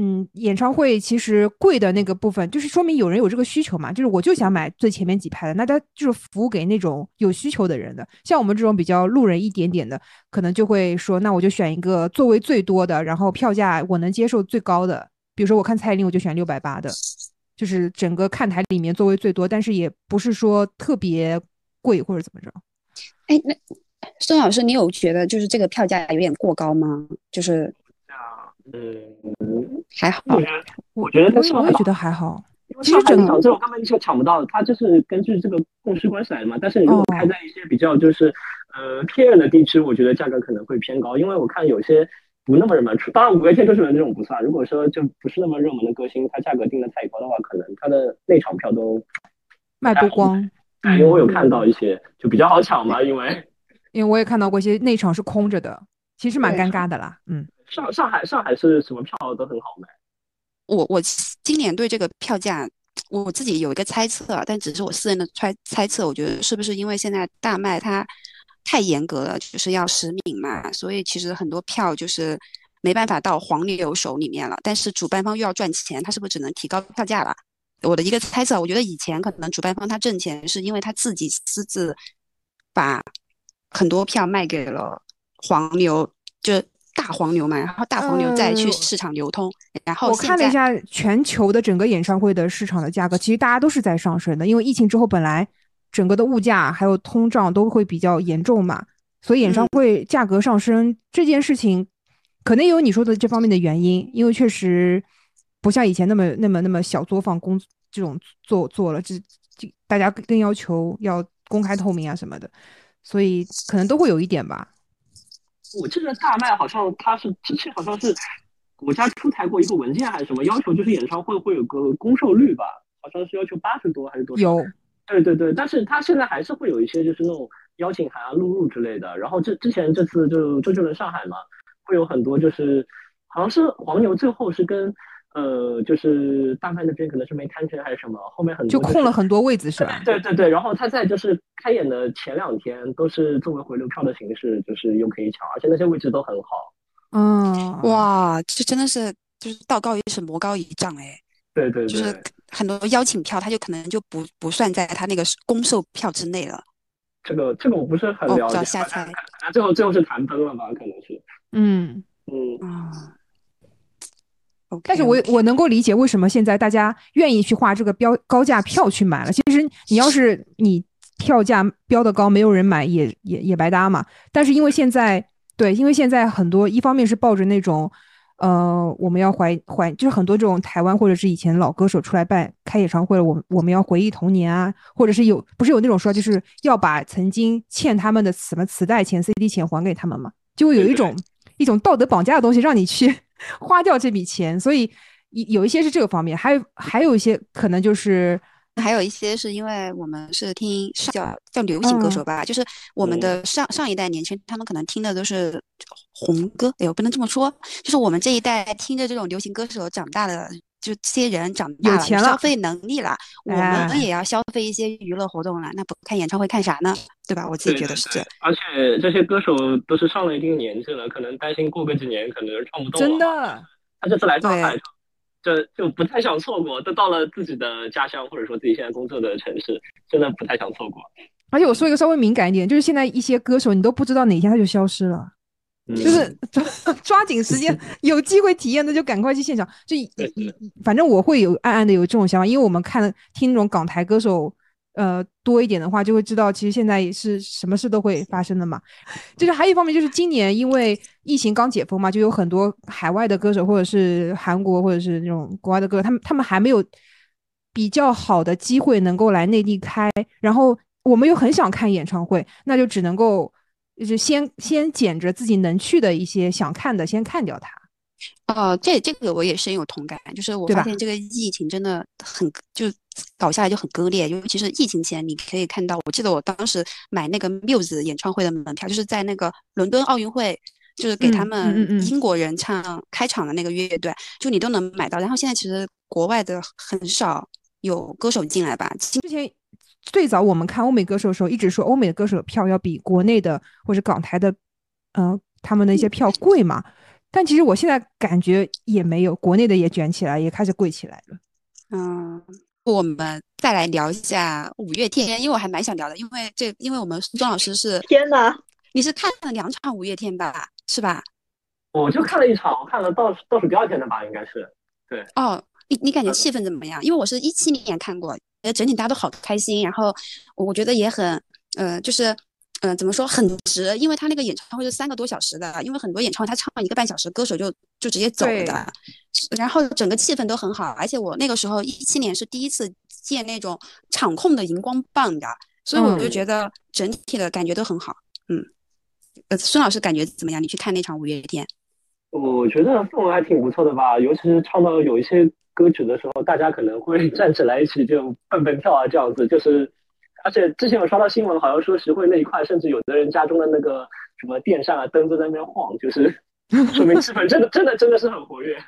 Speaker 2: 嗯，演唱会其实贵的那个部分，就是说明有人有这个需求嘛，就是我就想买最前面几排的，那他就是服务给那种有需求的人的。像我们这种比较路人一点点的，可能就会说，那我就选一个座位最多的，然后票价我能接受最高的，比如说我看蔡依林，我就选六百八的。就是整个看台里面座位最多，但是也不是说特别贵或者怎么着。
Speaker 3: 哎，那孙老师，你有觉得就是这个票价有点过高吗？就是，
Speaker 5: 嗯，
Speaker 3: 还好。
Speaker 5: 我觉得
Speaker 2: 我也觉得还好。
Speaker 5: 其实整场这种根本就抢不到，它就是根据这个供需关系来的嘛。但是你如果开在一些比较就是呃偏远的地区，我觉得价格可能会偏高，因为我看有些。不那么热门，当然五月天周杰伦这种不算。如果说就不是那么热门的歌星，他价格定的太高的话，可能他的内场票都
Speaker 2: 卖不光。
Speaker 5: 因为我有看到一些就比较好抢嘛，因为
Speaker 2: 因为我也看到过一些内场是空着的，其实蛮尴尬的啦。嗯，
Speaker 5: 上上海上海是什么票都很好卖。
Speaker 3: 我我今年对这个票价，我自己有一个猜测，但只是我私人的猜猜测。我觉得是不是因为现在大麦它。太严格了，就是要实名嘛，所以其实很多票就是没办法到黄牛手里面了。但是主办方又要赚钱，他是不是只能提高票价了？我的一个猜测，我觉得以前可能主办方他挣钱是因为他自己私自把很多票卖给了黄牛，就大黄牛嘛，然后大黄牛再去市场流通。然后
Speaker 2: 我看了一下全球的整个演唱会的市场的价格，其实大家都是在上升的，因为疫情之后本来。整个的物价还有通胀都会比较严重嘛，所以演唱会价格上升这件事情，可能有你说的这方面的原因，因为确实不像以前那么那么那么小作坊工这种做做了，这这大家更要求要公开透明啊什么的，所以可能都会有一点吧。
Speaker 5: 我记得大麦好像他是之前好像是国家出台过一个文件还是什么，要求就是演唱会会有个公售率吧，好像是要求八十多还是多少？
Speaker 2: 有。
Speaker 5: 对对对，但是他现在还是会有一些就是那种邀请函啊、录入之类的。然后这之前这次就周杰伦上海嘛，会有很多就是好像是黄牛最后是跟呃就是大麦那边可能是没谈成还是什么，后面很多
Speaker 2: 就空了很多位子是吧？
Speaker 5: 对对对，然后他在就是开演的前两天都是作为回流票的形式，就是又可以抢，而且那些位置都很好。
Speaker 2: 嗯，
Speaker 3: 哇，这真的是就是道高一尺魔高一丈哎。
Speaker 5: 对对，
Speaker 3: 就是很多邀请票，他就可能就不不算在他那个公售票之内了。
Speaker 5: 这个这个我不是很了解，
Speaker 3: 瞎猜。
Speaker 5: 那最后最后是谈崩了吧？可能是。
Speaker 2: 嗯
Speaker 5: 嗯
Speaker 3: 啊。
Speaker 2: 但是我我能够理解为什么现在大家愿意去花这个标高价票去买了。其实你要是你票价标的高，没有人买也也也白搭嘛。但是因为现在对，因为现在很多一方面是抱着那种。呃，我们要怀怀，就是很多这种台湾或者是以前老歌手出来办开演唱会了，我我们要回忆童年啊，或者是有不是有那种说，就是要把曾经欠他们的什么磁带钱、CD 钱还给他们嘛，就会有一种一种道德绑架的东西让你去花掉这笔钱，所以有一些是这个方面，还有还有一些可能就是。
Speaker 3: 还有一些是因为我们是听叫叫流行歌手吧，就是我们的上上一代年轻人，他们可能听的都是红歌。哎呦，不能这么说，就是我们这一代听着这种流行歌手长大的，就这些人长大了，消费能力了，我们也要消费一些娱乐活动了。那不看演唱会看啥呢？对吧？我自己觉得是这样。
Speaker 5: 而且这些歌手都是上了一定年纪了，可能担心过个几年可能唱不动
Speaker 2: 了。真的，
Speaker 5: 他这次来上海。就就不太想错过，都到了自己的家乡，或者说自己现在工作的城市，真的不太想错过。
Speaker 2: 而且我说一个稍微敏感一点，就是现在一些歌手，你都不知道哪天他就消失了，就是抓 抓紧时间，有机会体验的就赶快去现场。就反正我会有暗暗的有这种想法，因为我们看听那种港台歌手。呃，多一点的话，就会知道其实现在是什么事都会发生的嘛。就是还有一方面，就是今年因为疫情刚解封嘛，就有很多海外的歌手，或者是韩国或者是那种国外的歌手，他们他们还没有比较好的机会能够来内地开。然后我们又很想看演唱会，那就只能够就是先先捡着自己能去的一些想看的，先看掉它。
Speaker 3: 哦，这这个我也深有同感，就是我发现这个疫情真的很就搞下来就很割裂，尤其是疫情前，你可以看到，我记得我当时买那个 Muse 演唱会的门票，就是在那个伦敦奥运会，就是给他们英国人唱开场的那个乐队，就你都能买到。然后现在其实国外的很少有歌手进来吧？
Speaker 2: 之前最早我们看欧美歌手的时候，一直说欧美的歌手的票要比国内的或者港台的，嗯，他们的一些票贵嘛。但其实我现在感觉也没有，国内的也卷起来，也开始贵起来了。
Speaker 3: 嗯，我们再来聊一下五月天，因为我还蛮想聊的，因为这，因为我们苏庄老师是
Speaker 4: 天呐，
Speaker 3: 你是看了两场五月天吧？是吧？
Speaker 5: 我就看了一场，我看了倒数倒数第二天的吧，应该是。对。
Speaker 3: 哦，你你感觉气氛怎么样？因为我是一七年看过，整体大家都好开心，然后我觉得也很，呃，就是。嗯，怎么说很值？因为他那个演唱会是三个多小时的，因为很多演唱会他唱一个半小时，歌手就就直接走了的。然后整个气氛都很好，而且我那个时候一七年是第一次见那种场控的荧光棒的，所以我就觉得整体的感觉都很好。嗯，呃，孙老师感觉怎么样？你去看那场五月天？
Speaker 5: 我觉得氛围还挺不错的吧，尤其是唱到有一些歌曲的时候，大家可能会 站起来一起就蹦蹦跳啊，这样子就是。而且之前有刷到新闻，好像说徐汇那一块，甚至有的人家中的那个什么电扇啊、灯都在那边晃，就是 说明气氛真的、真的、真的是很活跃。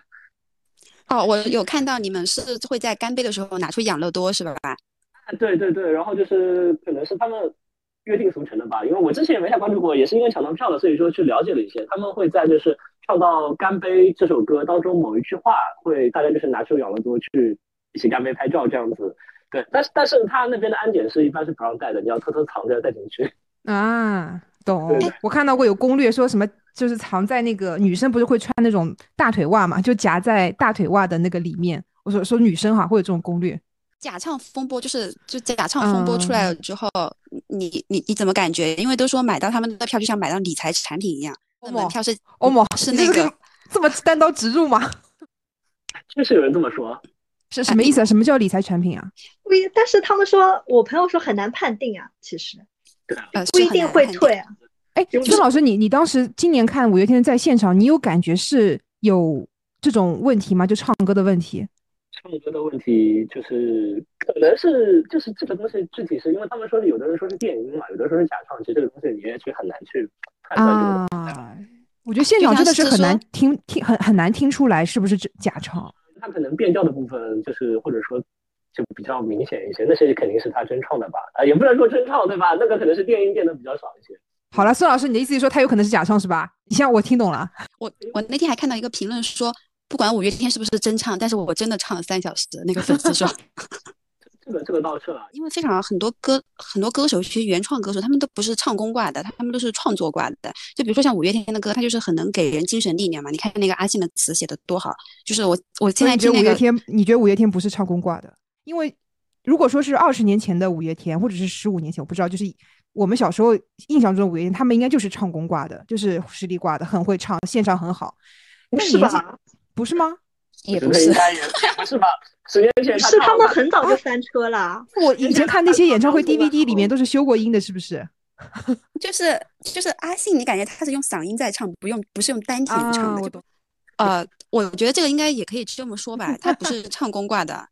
Speaker 3: 哦，我有看到你们是会在干杯的时候拿出养乐多，是吧？
Speaker 5: 对对对，然后就是可能是他们约定俗成的吧，因为我之前也没太关注过，也是因为抢到票了，所以说去了解了一些。他们会在就是唱到干杯这首歌当中某一句话，会大家就是拿出养乐多去一起干杯拍照这样子。对，但是但是他那边的安检是一般是不让带的，你要偷偷藏着带进去。
Speaker 2: 啊，懂。我看到过有攻略说什么，就是藏在那个女生不是会穿那种大腿袜嘛，就夹在大腿袜的那个里面。我说说女生哈会有这种攻略。
Speaker 3: 假唱风波就是就假唱风波出来了之后，你你你怎么感觉？因为都说买到他们的票就像买到理财产品一样，门票是
Speaker 2: 欧某
Speaker 3: 是那个
Speaker 2: 这么单刀直入吗？
Speaker 5: 确实有人这么说。
Speaker 2: 是什么意思啊？什么叫理财产品啊？
Speaker 4: 不一，但是他们说我朋友说很难判定啊，其实，不一定会退啊。
Speaker 2: 哎，孙老师，你你当时今年看五月天在现场，你有感觉是有这种问题吗？就唱歌的问题？
Speaker 5: 唱歌的问题，就是可能是就是这个东西具体是因为他们说有的人说是电音嘛，有的人说是假唱，其实这个东西你也去很难去判断。啊，
Speaker 2: 我觉得现场真的是很难听听很很难听出来是不是假唱。
Speaker 5: 他可能变调的部分就是或者说就比较明显一些，那些肯定是他真唱的吧？啊，也不能说真唱对吧？那个可能是电音变得比较少一些。
Speaker 2: 好了，孙老师，你的意思是说他有可能是假唱是吧？你像我听懂了。
Speaker 3: 我我那天还看到一个评论说。不管五月天是不是真唱，但是我真的唱了三小时。那个粉丝说，
Speaker 5: 这个这个倒是了，
Speaker 3: 因为非常很多歌很多歌手，其实原创歌手他们都不是唱功挂的，他们都是创作挂的。就比如说像五月天的歌，他就是很能给人精神力量嘛。你看那个阿信的词写的多好，就是我我现在
Speaker 2: 觉得五月天，你觉得五月天不是唱功挂的？因为如果说是二十年前的五月天，或者是十五年前，我不知道，就是我们小时候印象中的五月天，他们应该就是唱功挂的，就是实力挂的，很会唱，现场很好。
Speaker 4: 是吧？
Speaker 2: 不是吗？
Speaker 3: 也不是，
Speaker 5: 不是吧？十年前
Speaker 4: 是他们很早就翻车了。
Speaker 2: 我以前看那些演唱会 DVD 里面都是修过音的，是不是？
Speaker 3: 就是就是阿信，你感觉他是用嗓音在唱，不用不是用丹田唱的。呃，我觉得这个应该也可以这么说吧，他不是唱功挂的。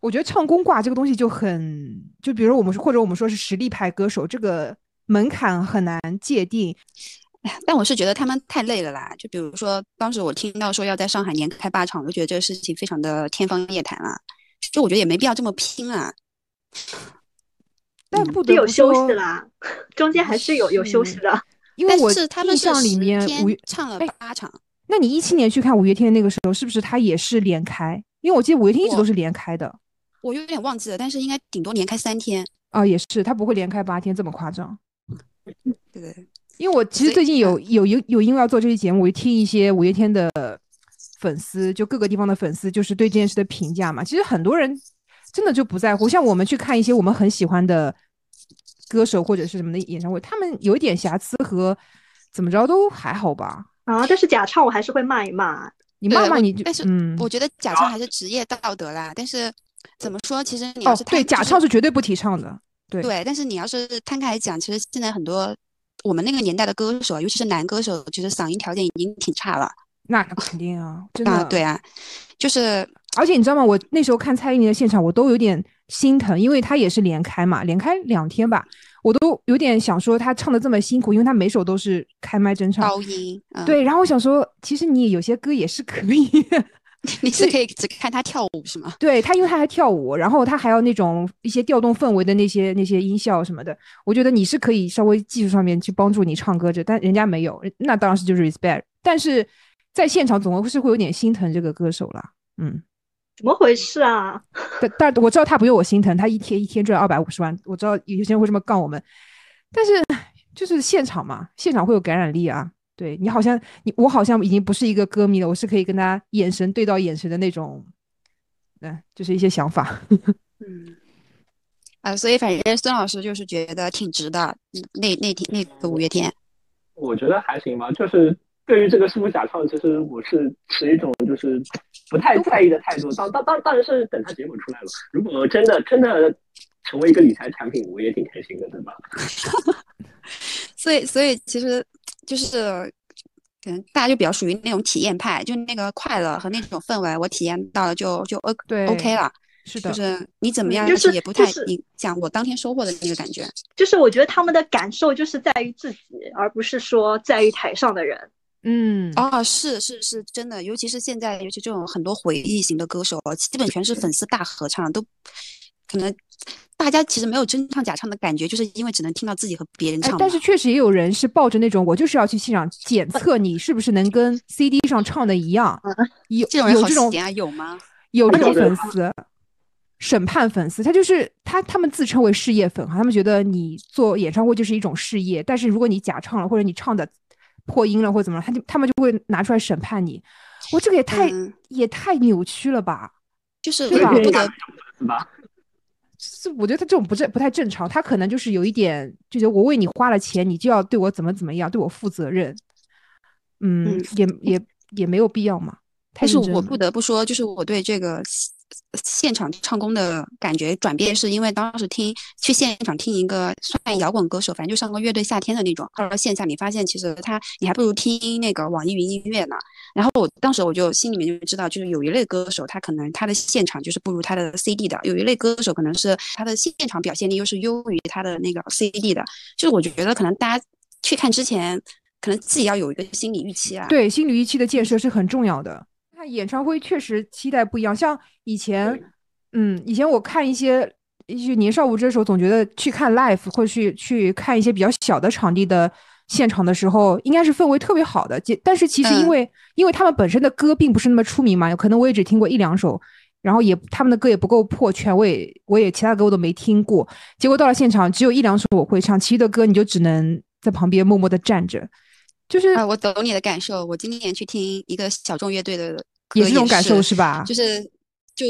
Speaker 2: 我觉得唱功挂这个东西就很，就比如我们或者我们说是实力派歌手，这个门槛很难界定。
Speaker 3: 但我是觉得他们太累了啦。就比如说，当时我听到说要在上海连开八场，我就觉得这个事情非常的天方夜谭了。就我觉得也没必要这么拼啊。
Speaker 2: 但不得
Speaker 4: 有休息啦，中间还是有有休息的。
Speaker 2: 因为我
Speaker 3: 印
Speaker 2: 象里面五月
Speaker 3: 唱了八场。
Speaker 2: 那你一七年去看五月天那个时候，是不是他也是连开？因为我记得五月天一直都是连开的。
Speaker 3: 我有点忘记了，但是应该顶多连开三天。
Speaker 2: 啊，也是，他不会连开八天这么夸张。
Speaker 3: 对。
Speaker 2: 因为我其实最近有有有有因为要做这期节目，我就听一些五月天的粉丝，就各个地方的粉丝，就是对这件事的评价嘛。其实很多人真的就不在乎，像我们去看一些我们很喜欢的歌手或者是什么的演唱会，他们有一点瑕疵和怎么着都还好吧。
Speaker 4: 啊，但是假唱我还是会骂一骂。
Speaker 2: 你骂骂你，
Speaker 3: 但是我觉得假唱还是职业道德啦。但是怎么说，其实你要是
Speaker 2: 对假唱是绝对不提倡的。对
Speaker 3: 对，但是你要是摊开来讲，其实现在很多。我们那个年代的歌手，尤其是男歌手，其实嗓音条件已经挺差了。
Speaker 2: 那肯定啊，真的
Speaker 3: 对啊，就是，
Speaker 2: 而且你知道吗？我那时候看蔡依林的现场，我都有点心疼，因为她也是连开嘛，连开两天吧，我都有点想说她唱的这么辛苦，因为她每首都是开麦真唱
Speaker 3: 高音。
Speaker 2: 对，然后我想说，其实你有些歌也是可以。
Speaker 3: 你是可以只看他跳舞是吗？
Speaker 2: 对他，因为他还跳舞，然后他还要那种一些调动氛围的那些那些音效什么的。我觉得你是可以稍微技术上面去帮助你唱歌这，但人家没有，那当然是就是 respect。但是在现场总是会有点心疼这个歌手啦。嗯，
Speaker 4: 怎么回事啊？
Speaker 2: 但但我知道他不用我心疼，他一天一天赚二百五十万，我知道有些人会这么杠我们，但是就是现场嘛，现场会有感染力啊。对你好像你我好像已经不是一个歌迷了，我是可以跟他眼神对到眼神的那种，嗯，就是一些想法。
Speaker 3: 嗯，啊，所以反正孙老师就是觉得挺值的。那那天那个五月天，
Speaker 5: 我觉得还行吧。就是对于这个是不是假唱，其实我是持一种就是不太在意的态度。当当当当然是等他结果出来了。如果真的真的成为一个理财产品，我也挺开心的，对吧？
Speaker 3: 所以所以其实。就是可能大家就比较属于那种体验派，就那个快乐和那种氛围，我体验到了就就 O
Speaker 2: 对
Speaker 3: OK 了。
Speaker 2: 是的，
Speaker 3: 就是你怎么样，
Speaker 4: 就是
Speaker 3: 也不太影响我当天收获的那个感觉。
Speaker 4: 就是我觉得他们的感受就是在于自己，而不是说在于台上的人。
Speaker 2: 嗯，
Speaker 3: 哦，是是是真的，尤其是现在，尤其这种很多回忆型的歌手，基本全是粉丝大合唱，都可能。大家其实没有真唱假唱的感觉，就是因为只能听到自己和别人唱。
Speaker 2: 但是确实也有人是抱着那种，我就是要去现场检测你是不是能跟 CD 上唱的一样。有
Speaker 3: 这种人
Speaker 2: 有这种
Speaker 3: 啊？有吗？
Speaker 2: 有这种粉丝，审判粉丝，他就是他，他们自称为事业粉哈，他们觉得你做演唱会就是一种事业，但是如果你假唱了或者你唱的破音了或者怎么，他就他们就会拿出来审判你。我这个也太也太扭曲了吧？
Speaker 3: 就是
Speaker 2: 对吧？
Speaker 3: 不得。
Speaker 2: 是，我觉得他这种不正不太正常，他可能就是有一点，就觉得我为你花了钱，你就要对我怎么怎么样，对我负责任。嗯，也也也没有必要嘛。
Speaker 3: 但是我不得不说，就是我对这个现场唱功的感觉转变，是因为当时听去现场听一个算摇滚歌手，反正就上个乐队夏天的那种，到了线下你发现其实他你还不如听那个网易云音乐呢。然后我当时我就心里面就知道，就是有一类歌手他可能他的现场就是不如他的 CD 的，有一类歌手可能是他的现场表现力又是优于他的那个 CD 的。就是我觉得可能大家去看之前，可能自己要有一个心理预期啊。
Speaker 2: 对，心理预期的建设是很重要的。看演唱会确实期待不一样，像以前，嗯，以前我看一些一些年少无知的时候，总觉得去看 live 或去去看一些比较小的场地的现场的时候，应该是氛围特别好的。但是其实因为因为他们本身的歌并不是那么出名嘛，可能我也只听过一两首，然后也他们的歌也不够破圈，我也我也其他歌我都没听过。结果到了现场，只有一两首我会唱，其余的歌你就只能在旁边默默的站着。就是
Speaker 3: 啊，我懂你的感受。我今年去听一个小众乐队的。
Speaker 2: 也是这种感受是吧？
Speaker 3: 就是就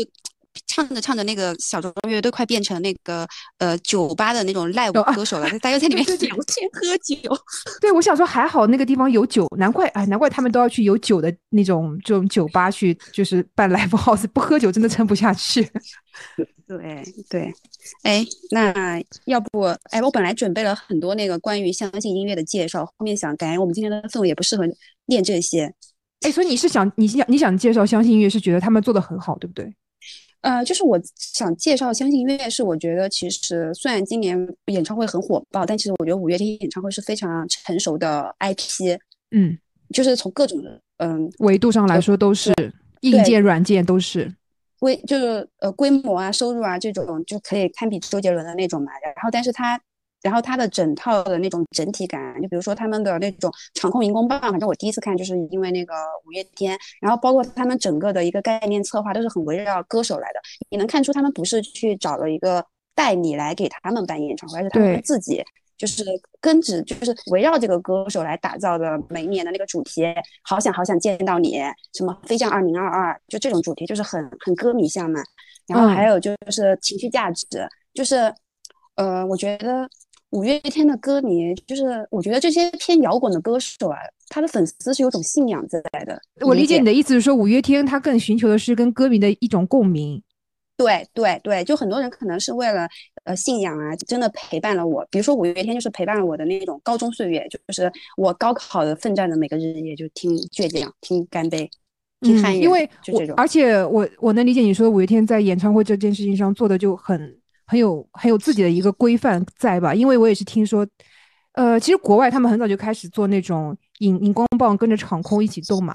Speaker 3: 唱着唱着，那个小众乐队快变成那个呃酒吧的那种 live 歌手了，大家在里面聊天喝酒。
Speaker 2: 对，我想说还好那个地方有酒，难怪哎，难怪他们都要去有酒的那种这种酒吧去，就是办 live house，不喝酒真的撑不下去。
Speaker 3: 对对，哎，那要不哎，我本来准备了很多那个关于相信音乐的介绍，后面想感觉我们今天的氛围也不适合练这些。
Speaker 2: 哎，所以你是想，你想，你想介绍相信音乐，是觉得他们做的很好，对不对？
Speaker 3: 呃，就是我想介绍相信音乐，是我觉得其实虽然今年演唱会很火爆，但其实我觉得五月天演唱会是非常成熟的 IP。
Speaker 2: 嗯，
Speaker 3: 就是从各种嗯
Speaker 2: 维度上来说，都是硬件、软件都是
Speaker 3: 规，就是呃规模啊、收入啊这种就可以堪比周杰伦的那种嘛。然后，但是他。然后它的整套的那种整体感，就比如说他们的那种场控荧光棒，反正我第一次看就是因为那个五月天，然后包括他们整个的一个概念策划都是很围绕歌手来的，你能看出他们不是去找了一个代理来给他们办演唱会，而是他们自己就是根植，就是围绕这个歌手来打造的每一年的那个主题，好想好想见到你，什么飞向二零二二，就这种主题就是很很歌迷向嘛。然后还有就是情绪价值，就是呃，我觉得。五月天的歌迷，就是我觉得这些偏摇滚的歌手啊，他的粉丝是有种信仰在的。
Speaker 2: 我理解你的意思是说，五月天他更寻求的是跟歌迷的一种共鸣。
Speaker 3: 对对对，就很多人可能是为了呃信仰啊，真的陪伴了我。比如说五月天就是陪伴了我的那种高中岁月，就是我高考的奋战的每个日夜，就听倔强，听干杯，听汉语，
Speaker 2: 因为
Speaker 3: 就这种。
Speaker 2: 而且我我能理解你说的五月天在演唱会这件事情上做的就很。很有很有自己的一个规范在吧？因为我也是听说，呃，其实国外他们很早就开始做那种荧荧光棒跟着场控一起动嘛。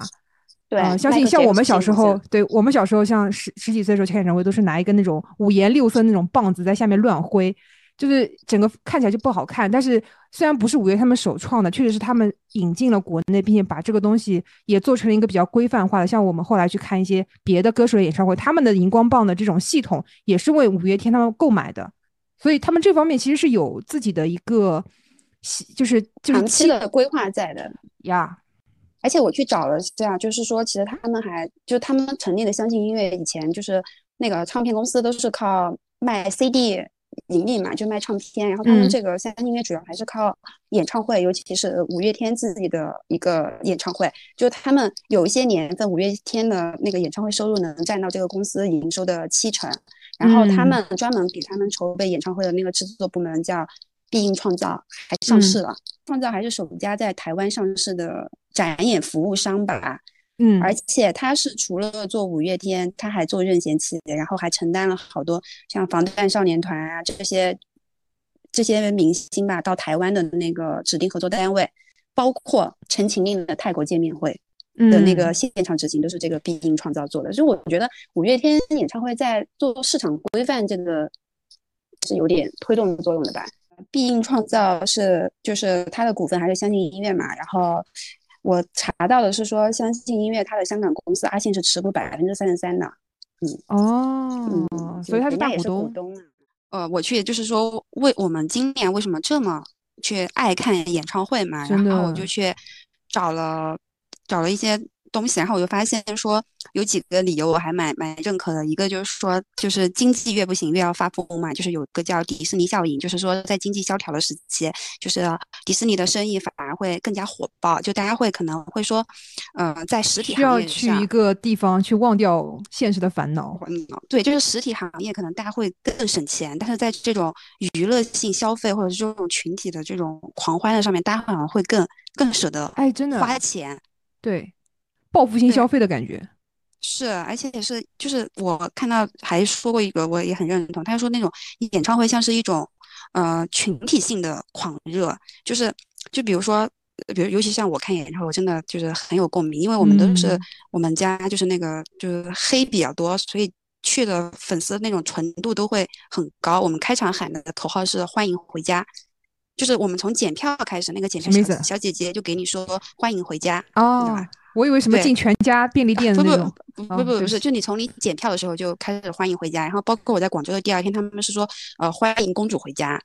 Speaker 3: 对，
Speaker 2: 相信像我们小时候，对我们小时候像十十几岁的时候开演唱会，都是拿一根那种五颜六色那种棒子在下面乱挥。就是整个看起来就不好看，但是虽然不是五月他们首创的，确实是他们引进了国内，并且把这个东西也做成了一个比较规范化的。像我们后来去看一些别的歌手的演唱会，他们的荧光棒的这种系统也是为五月天他们购买的，所以他们这方面其实是有自己的一个，就是就是
Speaker 3: 长期的规划在的
Speaker 2: 呀。
Speaker 3: 而且我去找了这样，就是说其实他们还就他们成立的相信音乐以前就是那个唱片公司都是靠卖 CD。盈利嘛，就卖唱片，然后他们这个相信音乐主要还是靠演唱会，尤其是五月天自己的一个演唱会，就他们有一些年份五月天的那个演唱会收入能占到这个公司营收的七成，然后他们专门给他们筹备演唱会的那个制作部门叫必应创造，还上市了，创造还是首家在台湾上市的展演服务商吧。
Speaker 2: 嗯，
Speaker 3: 而且他是除了做五月天，他还做任贤齐，然后还承担了好多像防弹少年团啊这些这些明星吧到台湾的那个指定合作单位，包括陈情令的泰国见面会的那个现场执行都是这个必应创造做的。所以我觉得五月天演唱会在做市场规范这个是有点推动作用的吧。必应创造是就是他的股份还是相信音乐嘛，然后。我查到的是说，相信音乐它的香港公司阿信是持股百分之三十三的，
Speaker 2: 嗯哦，所以他是大股
Speaker 3: 东。呃，我去就是说，为我们今年为什么这么去爱看演唱会嘛，然后我就去找了找了一些东西，然后我就发现说有几个理由我还蛮蛮认可的。一个就是说，就是经济越不行越要发疯嘛，就是有个叫迪士尼效应，就是说在经济萧条的时期，就是迪士尼的生意反而会更加火爆，就大家会可能会说，呃，在实体
Speaker 2: 需要去一个地方去忘掉现实的烦恼。
Speaker 3: 嗯，对，就是实体行业可能大家会更省钱，但是在这种娱乐性消费或者是这种群体的这种狂欢的上面，大家好像会更更舍得
Speaker 2: 哎，真的
Speaker 3: 花钱。
Speaker 2: 对，报复性消费的感觉
Speaker 3: 是，而且也是，就是我看到还说过一个，我也很认同。他说那种演唱会像是一种，呃，群体性的狂热，就是，就比如说，比如尤其像我看演唱会，我真的就是很有共鸣，因为我们都是我们家就是那个就是黑比较多，所以去的粉丝那种纯度都会很高。我们开场喊的口号是欢迎回家。就是我们从检票开始，那个检票小小姐姐就给你说欢迎回家
Speaker 2: 哦。我以为什么进全家便利店
Speaker 3: 那种，不不不不不是，就你从你检票的时候就开始欢迎回家，然后包括我在广州的第二天，他们是说呃欢迎公主回家，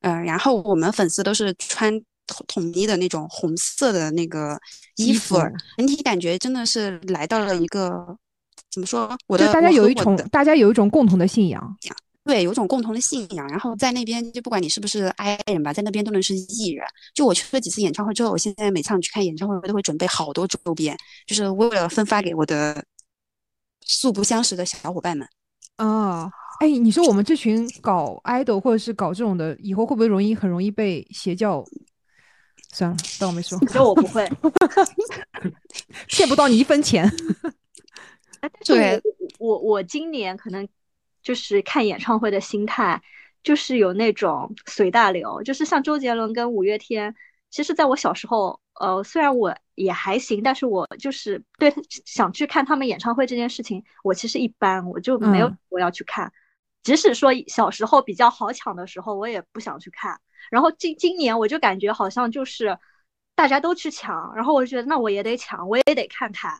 Speaker 3: 嗯，然后我们粉丝都是穿统统一的那种红色的那个衣服，整体感觉真的是来到了一个怎么说？我的
Speaker 2: 大家有一种大家有一种共同的信仰。
Speaker 3: 对，有种共同的信仰，然后在那边就不管你是不是 I 人吧，在那边都能是艺人。就我去了几次演唱会之后，我现在每场去看演唱会，我都会准备好多周边，就是为了分发给我的素不相识的小伙伴们。
Speaker 2: 啊，哎，你说我们这群搞 idol 或者是搞这种的，以后会不会容易很容易被邪教？算了，当我没说。
Speaker 4: 你说我不会，
Speaker 2: 骗不到你一分钱。
Speaker 4: 对，我我今年可能。就是看演唱会的心态，就是有那种随大流，就是像周杰伦跟五月天。其实，在我小时候，呃，虽然我也还行，但是我就是对想去看他们演唱会这件事情，我其实一般，我就没有我要去看。即使说小时候比较好抢的时候，我也不想去看。然后今今年我就感觉好像就是大家都去抢，然后我就觉得那我也得抢，我也得看看。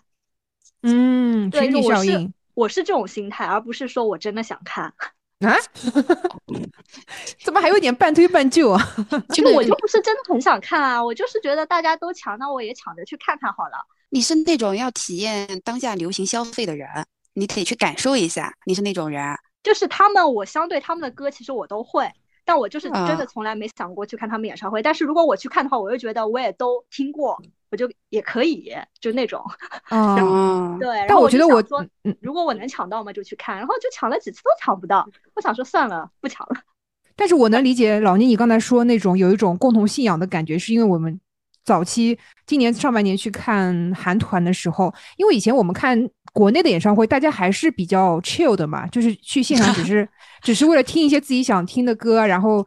Speaker 2: 嗯，群体效应。
Speaker 4: 我是这种心态，而不是说我真的想看
Speaker 2: 啊？怎么还有点半推半就啊？
Speaker 4: 其 实我就不是真的很想看啊，我就是觉得大家都抢，那我也抢着去看看好了。
Speaker 3: 你是那种要体验当下流行消费的人，你可以去感受一下。你是那种人，
Speaker 4: 就是他们，我相对他们的歌其实我都会，但我就是真的从来没想过去看他们演唱会。但是如果我去看的话，我又觉得我也都听过。我就也可以，就那种，
Speaker 2: 啊，
Speaker 4: 对。
Speaker 2: 但我觉得我
Speaker 4: 说，如果我能抢到嘛，就去看。然后就抢了几次都抢不到，我想说算了，不抢了。
Speaker 2: 但是我能理解老倪你刚才说那种有一种共同信仰的感觉，是因为我们早期今年上半年去看韩团的时候，因为以前我们看国内的演唱会，大家还是比较 chill 的嘛，就是去现场只是 只是为了听一些自己想听的歌，然后。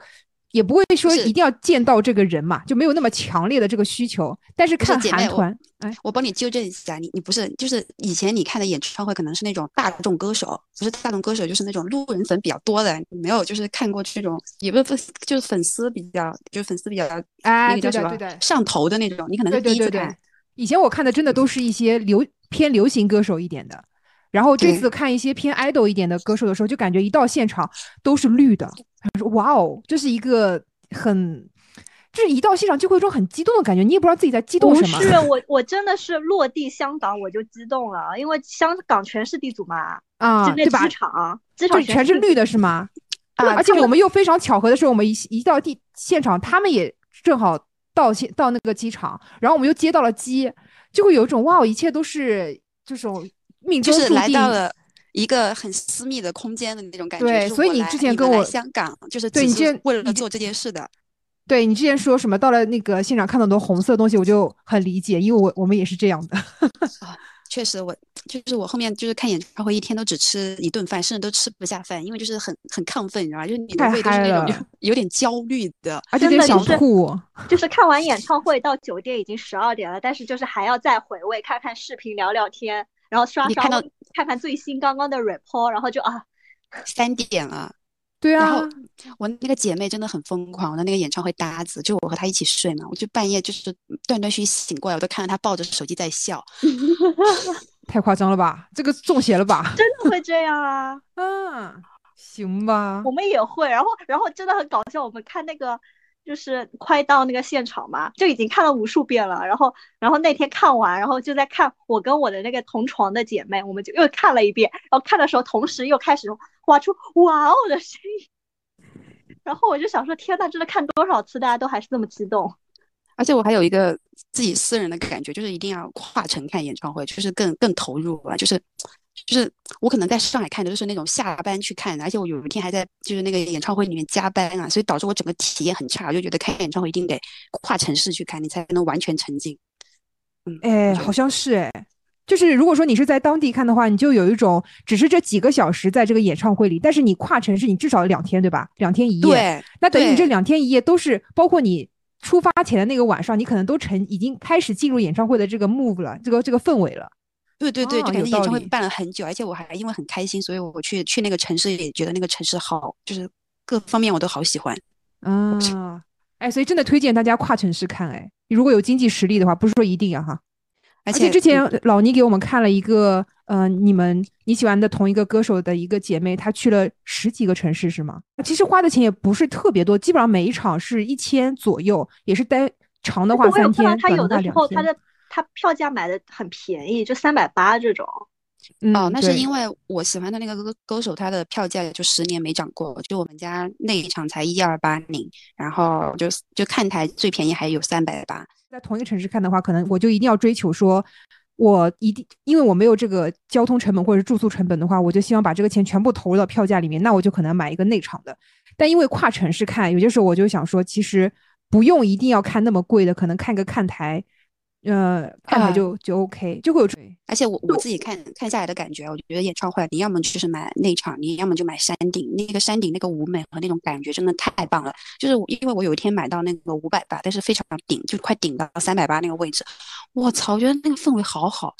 Speaker 2: 也不会说一定要见到这个人嘛，就没有那么强烈的这个需求。但是看韩团，哎，
Speaker 3: 我帮你纠正一下，你你不是就是以前你看的演唱会可能是那种大众歌手，不是大众歌手就是那种路人粉比较多的，没有就是看过这种也不是就是粉丝比较就是粉丝比较
Speaker 2: 哎
Speaker 3: 对对对上头的那种，你可能是第一次看。
Speaker 2: 以前我看的真的都是一些流偏流行歌手一点的，然后这次看一些偏 idol 一点的歌手的时候，就感觉一到现场都是绿的。他说：“哇哦，这是一个很，就是一到现场就会有种很激动的感觉，你也不知道自己在激动什么。”
Speaker 4: 不是我，我真的是落地香港我就激动了，因为香港全是地主嘛，
Speaker 2: 啊，
Speaker 4: 对吧？机场，机场
Speaker 2: 全是绿的，是吗？啊，而且我们又非常巧合的是，我们一一到地现场，他们也正好到现到那个机场，然后我们又接到了机，就会有一种哇哦，一切都是这种命中注定。
Speaker 3: 一个很私密的空间的那种感觉。
Speaker 2: 对，所以你之前跟我
Speaker 3: 香港就是
Speaker 2: 对你之前
Speaker 3: 为了做这件事的。
Speaker 2: 对你之前说什么到了那个现场看到很多红色东西，我就很理解，因为我我们也是这样的。
Speaker 3: 啊，确实，我就是我后面就是看演唱会，一天都只吃一顿饭，甚至都吃不下饭，因为就是很很亢奋，你知道吗？就是你的胃都是那种有点焦虑的，
Speaker 2: 而且有点想吐。
Speaker 4: 就是看完演唱会到酒店已经十二点了，但是就是还要再回味，看看视频，聊聊天。然后刷刷看看最新刚刚的 report，然后就啊，
Speaker 3: 三点了，
Speaker 2: 对啊。
Speaker 3: 然后我那个姐妹真的很疯狂，我的那个演唱会搭子，就我和她一起睡嘛，我就半夜就是断断续续醒过来，我都看到她抱着手机在笑，
Speaker 2: 太夸张了吧？这个中邪了吧？
Speaker 4: 真的会这样啊？
Speaker 2: 嗯，行吧。
Speaker 4: 我们也会，然后然后真的很搞笑，我们看那个就是快到那个现场嘛，就已经看了无数遍了。然后，然后那天看完，然后就在看我跟我的那个同床的姐妹，我们就又看了一遍。然后看的时候，同时又开始发出“哇哦”的声音。然后我就想说，天呐，真的看多少次，大家都还是这么激动。
Speaker 3: 而且我还有一个自己私人的感觉，就是一定要跨城看演唱会，就是更更投入吧。就是就是我可能在上海看的，就是那种下班去看，而且我有一天还在就是那个演唱会里面加班啊，所以导致我整个体验很差。我就觉得看演唱会一定得跨城市去看，你才能完全沉浸。
Speaker 2: 嗯，哎，好像是哎，就是如果说你是在当地看的话，你就有一种只是这几个小时在这个演唱会里，但是你跨城市，你至少两天对吧？两天一夜，
Speaker 3: 对，
Speaker 2: 那等于你这两天一夜都是包括你。出发前的那个晚上，你可能都成已经开始进入演唱会的这个 move 了，这个这个氛围了。
Speaker 3: 对对对，就感觉演唱会办了很久，而且我还因为很开心，所以我去去那个城市也觉得那个城市好，就是各方面我都好喜欢。
Speaker 2: 嗯，哎，所以真的推荐大家跨城市看。哎，如果有经济实力的话，不是说一定要哈。而且之前老倪给我们看了一个，呃，你们你喜欢的同一个歌手的一个姐妹，她去了十几个城市是吗？其实花的钱也不是特别多，基本上每一场是一千左右，也是待长的话三天，
Speaker 4: 他有的时候他的他票价买的很便宜，就三百八这种。
Speaker 3: 哦，那是因为我喜欢的那个歌歌手，他的票价就十年没涨过，就我们家那一场才一二八零，然后就就看台最便宜还有三百八。
Speaker 2: 在同一个城市看的话，可能我就一定要追求说，我一定因为我没有这个交通成本或者住宿成本的话，我就希望把这个钱全部投入到票价里面。那我就可能买一个内场的。但因为跨城市看，有些时候我就想说，其实不用一定要看那么贵的，可能看个看台。呃，看台就就 OK，就会有追。
Speaker 3: 而且我我自己看看下来的感觉，我觉得演唱会，你要么就是买内场，你要么就买山顶。那个山顶那个舞美和那种感觉真的太棒了。就是因为我有一天买到那个五百八，但是非常顶，就快顶到三百八那个位置。我操，我觉得那个氛围好好。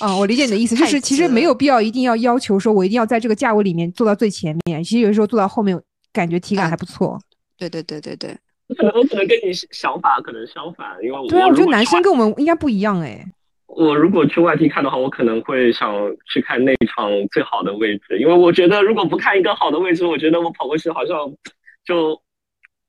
Speaker 2: 啊，我理解你的意思，就是其实没有必要一定要要求说我一定要在这个价位里面坐到最前面。其实有时候坐到后面，感觉体感还不错。
Speaker 3: 对对对对对。
Speaker 5: 可能我可能跟你想法可能相反，因为我
Speaker 2: 对啊，我觉得男生跟我们应该不一样哎。
Speaker 5: 我如果去外地看的话，我可能会想去看那场最好的位置，因为我觉得如果不看一个好的位置，我觉得我跑过去好像就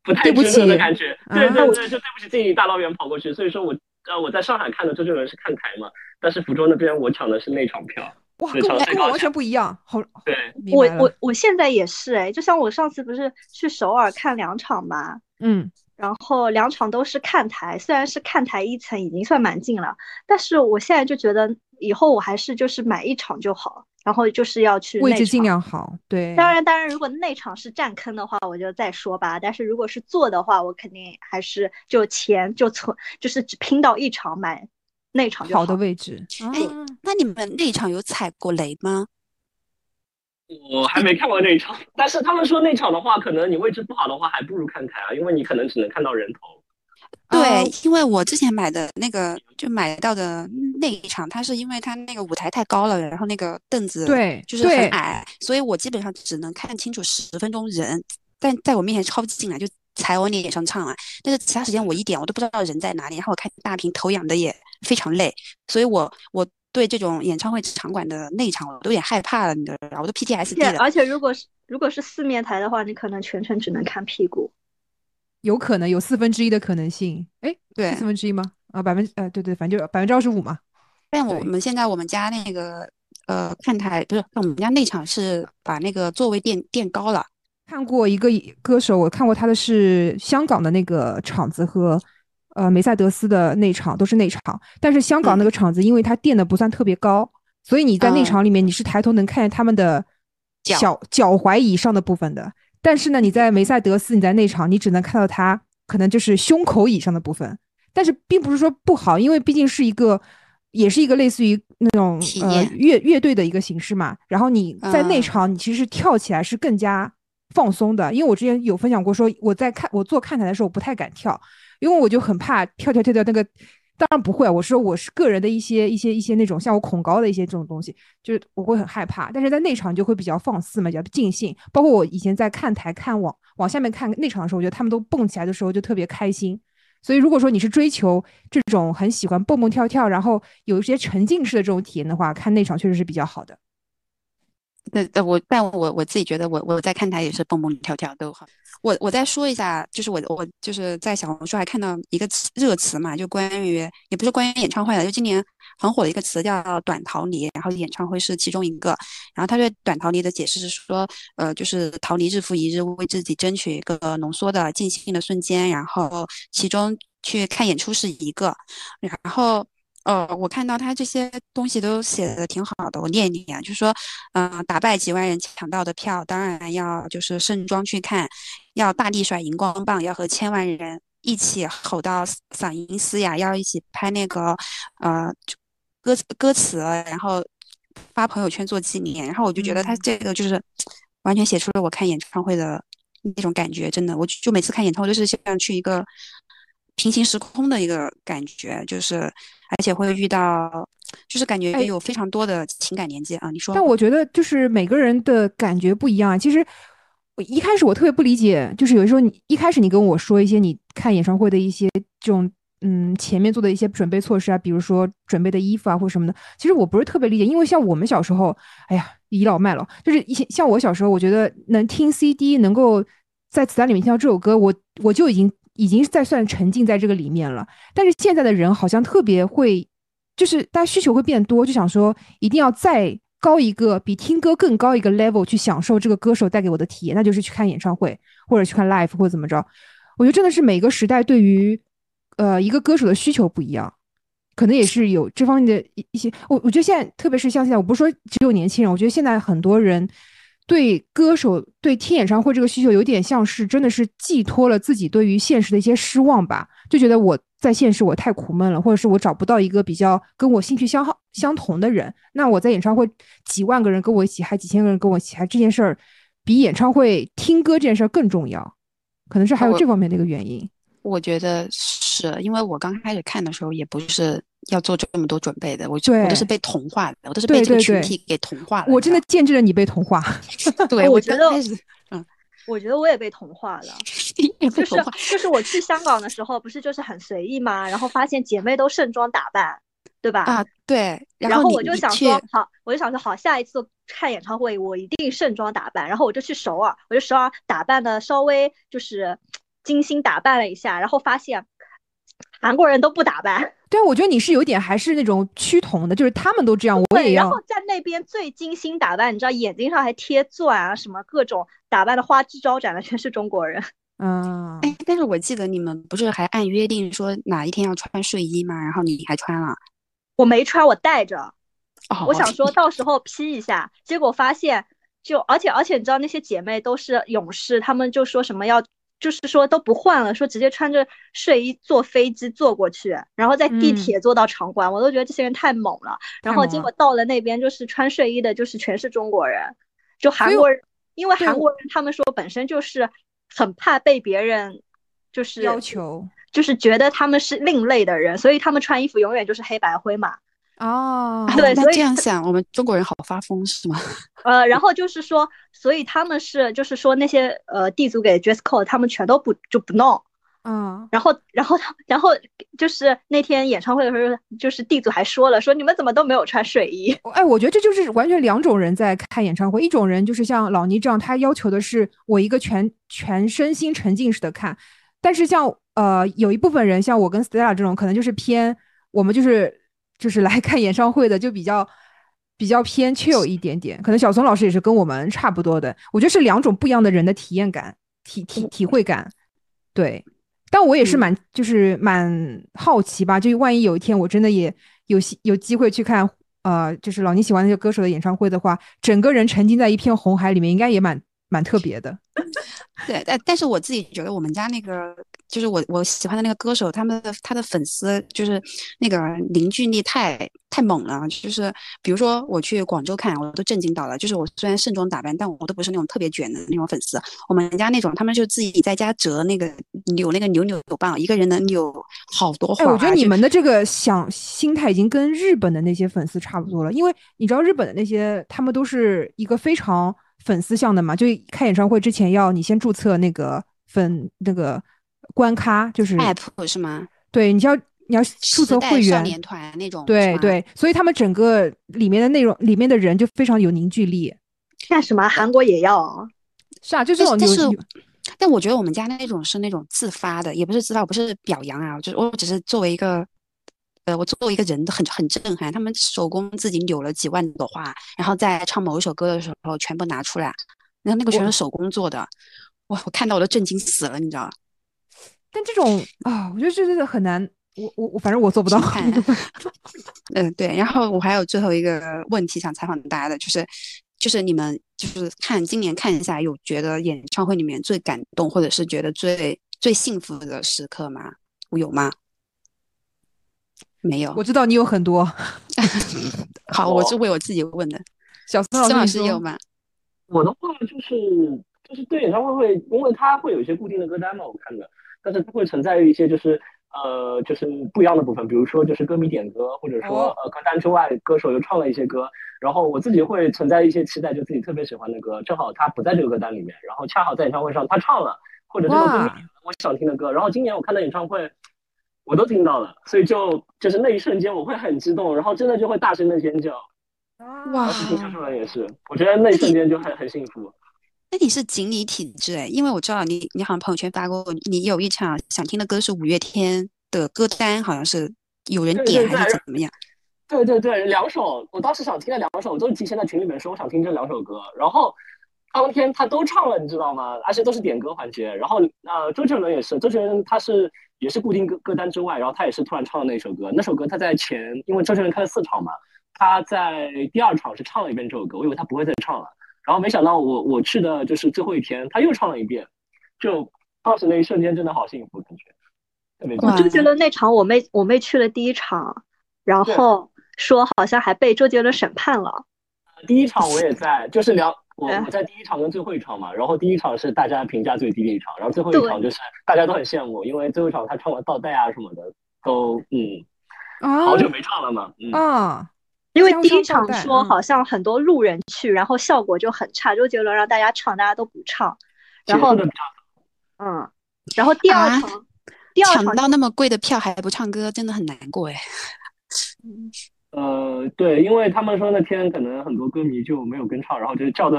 Speaker 5: 不太值得的感觉。对对对，就对不起自己大老远跑过去。所以说我呃我在上海看的周杰伦是看台嘛，但是福州那边我抢的是那场票。
Speaker 2: 哇，跟我跟我完全不一样。好，
Speaker 5: 对，
Speaker 4: 我我我现在也是哎，就像我上次不是去首尔看两场嘛。
Speaker 2: 嗯，
Speaker 4: 然后两场都是看台，虽然是看台一层已经算蛮近了，但是我现在就觉得以后我还是就是买一场就好，然后就是要去
Speaker 2: 位置尽量好。对，
Speaker 4: 当然当然，如果内场是占坑的话，我就再说吧。但是如果是坐的话，我肯定还是就钱就存，就是只拼到一场买内场
Speaker 2: 好的位置。
Speaker 3: 哎，那你们内场有踩过雷吗？
Speaker 5: 我还没看过那场，但是他们说那场的话，可能你位置不好的话，还不如看台啊，因为你可能只能看到人头。
Speaker 3: 对，因为我之前买的那个就买到的那一场，它是因为它那个舞台太高了，然后那个凳子
Speaker 2: 对
Speaker 3: 就是很矮，所以我基本上只能看清楚十分钟人，但在我面前超级近了，就踩我脸上唱啊。但是其他时间我一点我都不知道人在哪里，然后我看大屏头仰的也非常累，所以我我。对这种演唱会场馆的内场，我都有点害怕了，你知道吧我都 PTSD 了。
Speaker 4: 而且如果是如果是四面台的话，你可能全程只能看屁股，
Speaker 2: 有可能有四分之一的可能性。哎，
Speaker 3: 对，
Speaker 2: 四分之一吗？啊，百分呃，对对，反正就百分之二十五嘛。
Speaker 3: 但我们现在我们家那个呃看台不是，我们家内场是把那个座位垫垫高了。
Speaker 2: 看过一个歌手，我看过他的是香港的那个场子和。呃，梅赛德斯的内场都是内场，但是香港那个场子，因为它垫的不算特别高，所以你在内场里面你是抬头能看见他们的脚脚踝以上的部分的。但是呢，你在梅赛德斯你在内场，你只能看到他可能就是胸口以上的部分。但是并不是说不好，因为毕竟是一个，也是一个类似于那种呃乐乐队的一个形式嘛。然后你在内场，你其实跳起来是更加放松的。因为我之前有分享过，说我在看我做看台的时候，我不太敢跳。因为我就很怕跳跳跳跳那个，当然不会。我说我是个人的一些一些一些那种像我恐高的一些这种东西，就是我会很害怕。但是在内场就会比较放肆嘛，比较尽兴。包括我以前在看台看往往下面看内场的时候，我觉得他们都蹦起来的时候就特别开心。所以如果说你是追求这种很喜欢蹦蹦跳跳，然后有一些沉浸式的这种体验的话，看内场确实是比较好的。
Speaker 3: 对，对我，但我我自己觉得，我我在看台也是蹦蹦跳跳都好。我我再说一下，就是我我就是在小红书还看到一个词热词嘛，就关于也不是关于演唱会的，就今年很火的一个词叫“短逃离”，然后演唱会是其中一个。然后他对“短逃离”的解释是说，呃，就是逃离日复一日，为自己争取一个浓缩的尽兴的瞬间，然后其中去看演出是一个，然后。呃，我看到他这些东西都写的挺好的，我念一念，就是说，嗯，打败几万人抢到的票，当然要就是盛装去看，要大力甩荧光棒，要和千万人一起吼到嗓音嘶哑，要一起拍那个呃歌歌词，然后发朋友圈做纪念。然后我就觉得他这个就是完全写出了我看演唱会的那种感觉，真的，我就每次看演唱会都是像去一个。平行时空的一个感觉，就是而且会遇到，就是感觉有非常多的情感连接啊。你说？
Speaker 2: 但我觉得就是每个人的感觉不一样。其实我一开始我特别不理解，就是有的时候你一开始你跟我说一些你看演唱会的一些这种嗯前面做的一些准备措施啊，比如说准备的衣服啊或什么的，其实我不是特别理解，因为像我们小时候，哎呀倚老卖老，就是一些像我小时候，我觉得能听 CD，能够在磁带里面听到这首歌，我我就已经。已经在算沉浸在这个里面了，但是现在的人好像特别会，就是大家需求会变多，就想说一定要再高一个，比听歌更高一个 level 去享受这个歌手带给我的体验，那就是去看演唱会或者去看 live 或者怎么着。我觉得真的是每个时代对于呃一个歌手的需求不一样，可能也是有这方面的一一些。我我觉得现在特别是像现在，我不是说只有年轻人，我觉得现在很多人。对歌手对听演唱会这个需求，有点像是真的是寄托了自己对于现实的一些失望吧，就觉得我在现实我太苦闷了，或者是我找不到一个比较跟我兴趣相好相同的人。那我在演唱会几万个人跟我一起，还几千个人跟我一起，还这件事儿比演唱会听歌这件事儿更重要，可能是还有这方面的一个原因。
Speaker 3: 我觉得是因为我刚开始看的时候也不是。要做这么多准备的，我我都是被同化的，我都是被这个群体给同化了。
Speaker 2: 我真的见证了你被同化。
Speaker 3: 对，
Speaker 4: 我觉得，嗯，我觉得我也被同化了。就是就是我去香港的时候，不是就是很随意嘛？然后发现姐妹都盛装打扮，对吧？
Speaker 3: 啊，对。
Speaker 4: 然后我就想说，好，我就想说，好，下一次看演唱会，我一定盛装打扮。然后我就去首尔，我就首尔打扮的稍微就是精心打扮了一下，然后发现韩国人都不打扮。
Speaker 2: 对，我觉得你是有点还是那种趋同的，就是他们都这样，我也
Speaker 4: 要。然后在那边最精心打扮，你知道眼睛上还贴钻啊，什么各种打扮的花枝招展的，全是中国人。
Speaker 2: 嗯，
Speaker 3: 哎，但是我记得你们不是还按约定说哪一天要穿睡衣吗？然后你还穿了？
Speaker 4: 我没穿，我带着。哦。我想说到时候 P 一下，结果发现就而且而且你知道那些姐妹都是勇士，她们就说什么要。就是说都不换了，说直接穿着睡衣坐飞机坐过去，然后在地铁坐到场馆，我都觉得这些人太猛了。然后结果到了那边，就是穿睡衣的，就是全是中国人，就韩国人，因为韩国人他们说本身就是很怕被别人就是
Speaker 2: 要求，
Speaker 4: 就是觉得他们是另类的人，所以他们穿衣服永远就是黑白灰嘛。
Speaker 2: 哦，
Speaker 4: 对，
Speaker 3: 那这样想，我们中国人好发疯是吗？
Speaker 4: 呃，然后就是说，所以他们是，就是说那些呃地主给 dress code，他们全都不就不弄，
Speaker 2: 嗯，
Speaker 4: 然后，然后他，然后就是那天演唱会的时候，就是地主还说了，说你们怎么都没有穿睡衣？
Speaker 2: 哎，我觉得这就是完全两种人在看演唱会，一种人就是像老倪这样，他要求的是我一个全全身心沉浸式的看，但是像呃有一部分人，像我跟 Stella 这种，可能就是偏我们就是。就是来看演唱会的，就比较比较偏 chill 一点点。可能小松老师也是跟我们差不多的。我觉得是两种不一样的人的体验感、体体体会感。对，但我也是蛮就是蛮好奇吧。就万一有一天我真的也有有机会去看，呃，就是老倪喜欢那些歌手的演唱会的话，整个人沉浸在一片红海里面，应该也蛮蛮特别的。
Speaker 3: 对，但但是我自己觉得我们家那个。就是我我喜欢的那个歌手，他们的他的粉丝就是那个凝聚力太太猛了。就是比如说我去广州看，我都震惊到了。就是我虽然盛装打扮，但我都不是那种特别卷的那种粉丝。我们家那种，他们就自己在家折那个扭那个扭扭棒，一个人能扭好多花。
Speaker 2: 哎，我觉得你们的这个想心态已经跟日本的那些粉丝差不多了，因为你知道日本的那些他们都是一个非常粉丝向的嘛，就开演唱会之前要你先注册那个粉那个。关咖就是
Speaker 3: app 是吗？
Speaker 2: 对，你要你要注册会员，少
Speaker 3: 年团那种。
Speaker 2: 对对，所以他们整个里面的内容里面的人就非常有凝聚力。
Speaker 4: 干什么？韩国也要？
Speaker 2: 是啊，就这种。
Speaker 3: 但是，但我觉得我们家那种是那种自发的，也不是自发，不是表扬啊，就是我只是作为一个，呃，我作为一个人都很很震撼。他们手工自己扭了几万朵花，然后在唱某一首歌的时候全部拿出来，然后那个全是手工做的，哇，我看到我都震惊死了，你知道
Speaker 2: 但这种啊，我觉得这个很难。我我我，反正我做不到。
Speaker 3: 嗯，对。然后我还有最后一个问题想采访大家的，就是，就是你们就是看今年看一下，有觉得演唱会里面最感动，或者是觉得最最幸福的时刻吗？有吗？没有。
Speaker 2: 我知道你有很多。
Speaker 3: 好，我是为我自己问的。
Speaker 2: 小孙
Speaker 3: 老师有吗？
Speaker 5: 我的话就是就是对演唱会会，因为他会有一些固定的歌单嘛，我看的，但是它会存在于一些就是。呃，就是不一样的部分，比如说就是歌迷点歌，或者说呃歌单之外，歌手又唱了一些歌，然后我自己会存在一些期待，就自己特别喜欢的歌，正好他不在这个歌单里面，然后恰好在演唱会上他唱了，或者这个歌我想听的歌，然后今年我看到演唱会，我都听到了，所以就就是那一瞬间我会很激动，然后真的就会大声的尖叫，
Speaker 3: 哇，
Speaker 5: 听说说的也是，我觉得那一瞬间就很很幸福。
Speaker 3: 那你是锦鲤体质哎，因为我知道你，你好像朋友圈发过，你有一场想听的歌是五月天的歌单，好像是有人点还是怎么样？
Speaker 5: 对对对，两首，我当时想听的两首，我都提前在群里面说我想听这两首歌，然后当天他都唱了，你知道吗？而且都是点歌环节，然后呃，周杰伦也是，周杰伦他是也是固定歌歌单之外，然后他也是突然唱了那首歌，那首歌他在前，因为周杰伦开了四场嘛，他在第二场是唱了一遍这首歌，我以为他不会再唱了。然后没想到我我去的就是最后一天，他又唱了一遍，就当时那一瞬间真的好幸福感觉，特别。
Speaker 4: 我周杰伦那场我妹我妹去了第一场，然后说好像还被周杰伦审判了。
Speaker 5: 第一场我也在，就是聊我我在第一场跟最后一场嘛，然后第一场是大家评价最低的一场，然后最后一场就是大家都很羡慕，因为最后一场他唱完倒带啊什么的都嗯，好久没唱了嘛，嗯。
Speaker 4: 因为第一场说好像很多路人去，然后效果就很差。周杰伦让大家唱，大家都不唱。然后，嗯，然后第二场，第二
Speaker 3: 场抢到那么贵的票还不唱歌，真的很难过哎。
Speaker 5: 呃，对，因为他们说那天可能很多歌迷就没有跟唱，然后就叫的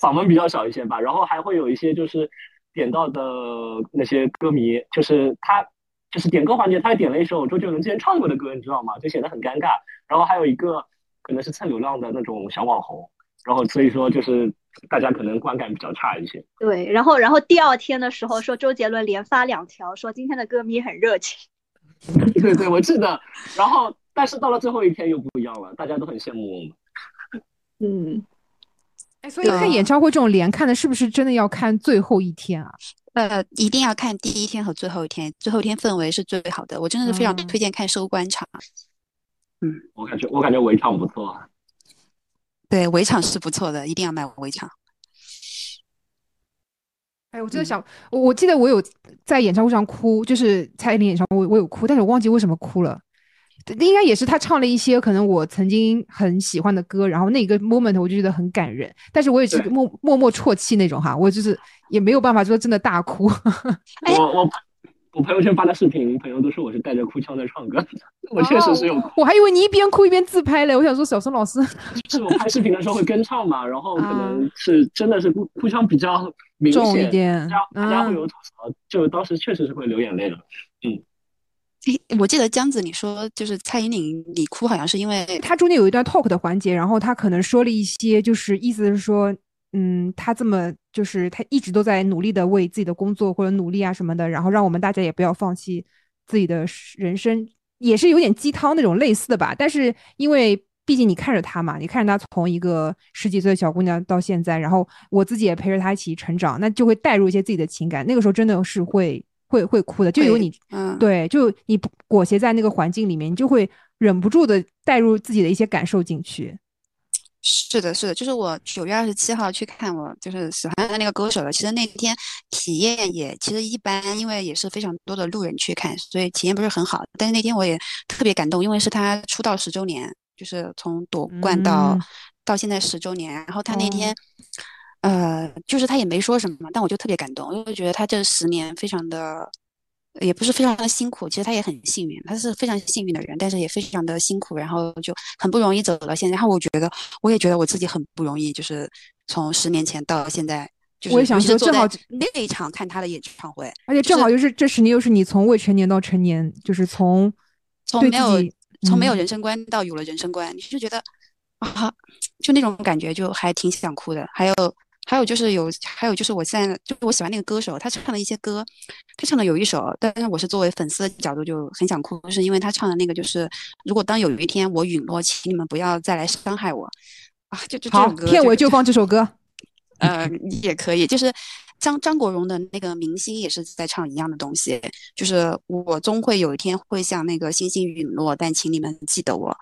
Speaker 5: 嗓门比较小一些吧。然后还会有一些就是点到的那些歌迷，就是他。就是点歌环节，他还点了一首周杰伦之前唱过的歌，你知道吗？就显得很尴尬。然后还有一个可能是蹭流量的那种小网红，然后所以说就是大家可能观感比较差一些。
Speaker 4: 对，然后然后第二天的时候说周杰伦连发两条，说今天的歌迷很热情。
Speaker 5: 对对，我记得。然后但是到了最后一天又不一样了，大家都很羡慕我们。
Speaker 4: 嗯，
Speaker 2: 哎，所以看演唱会这种连看的，是不是真的要看最后一天啊？
Speaker 3: 呃，一定要看第一天和最后一天，最后一天氛围是最好的。我真的是非常推荐看收官场。
Speaker 5: 嗯，我感觉我感觉围场不错。
Speaker 3: 对，围场是不错的，一定要买围场。
Speaker 2: 哎，我真的想，我我记得我有在演唱会上哭，就是蔡依林演唱会，我有哭，但是我忘记为什么哭了。应该也是他唱了一些可能我曾经很喜欢的歌，然后那个 moment 我就觉得很感人，但是我也是默默默啜泣那种哈，我就是也没有办法说真的大哭。
Speaker 5: 我我我朋友圈发的视频，朋友都说我是带着哭腔在唱歌，我确实是有。
Speaker 2: 我还以为你一边哭一边自拍嘞，我想说小孙老师
Speaker 5: 是我拍视频的时候会跟唱嘛，然后可能是真的是哭哭腔比较明显
Speaker 2: 一点，
Speaker 5: 大家会有吐槽，就当时确实是会流眼泪的，嗯。
Speaker 3: 我记得江子你说就是蔡依林，你哭好像是因为
Speaker 2: 她中间有一段 talk 的环节，然后她可能说了一些，就是意思是说，嗯，她这么就是她一直都在努力的为自己的工作或者努力啊什么的，然后让我们大家也不要放弃自己的人生，也是有点鸡汤那种类似的吧。但是因为毕竟你看着她嘛，你看着她从一个十几岁的小姑娘到现在，然后我自己也陪着她一起成长，那就会带入一些自己的情感，那个时候真的是会。会会哭的，就有你，嗯，对，就你裹挟在那个环境里面，你就会忍不住的带入自己的一些感受进去。
Speaker 3: 是的，是的，就是我九月二十七号去看我就是喜欢的那个歌手了。其实那天体验也其实一般，因为也是非常多的路人去看，所以体验不是很好。但是那天我也特别感动，因为是他出道十周年，就是从夺冠到到现在十周年，然后他那天。呃，就是他也没说什么，但我就特别感动，因为觉得他这十年非常的，也不是非常的辛苦，其实他也很幸运，他是非常幸运的人，但是也非常的辛苦，然后就很不容易走到现在。然后我觉得，我也觉得我自己很不容易，就是从十年前到现在，
Speaker 2: 我也想说，正好
Speaker 3: 那一场看他的演唱会，
Speaker 2: 而且正好就是这十年又是你从未成年到成年，就是从
Speaker 3: 从没有从没有人生观到有了人生观，你就觉得啊，就那种感觉就还挺想哭的。还有。还有就是有，还有就是我现在就是我喜欢那个歌手，他唱的一些歌，他唱的有一首，但是我是作为粉丝的角度就很想哭，是因为他唱的那个就是如果当有一天我陨落，请你们不要再来伤害我啊！就就这首歌，
Speaker 2: 片尾就放这首歌，
Speaker 3: 呃，也可以。就是张张国荣的那个明星也是在唱一样的东西，就是我终会有一天会像那个星星陨落，但请你们记得我，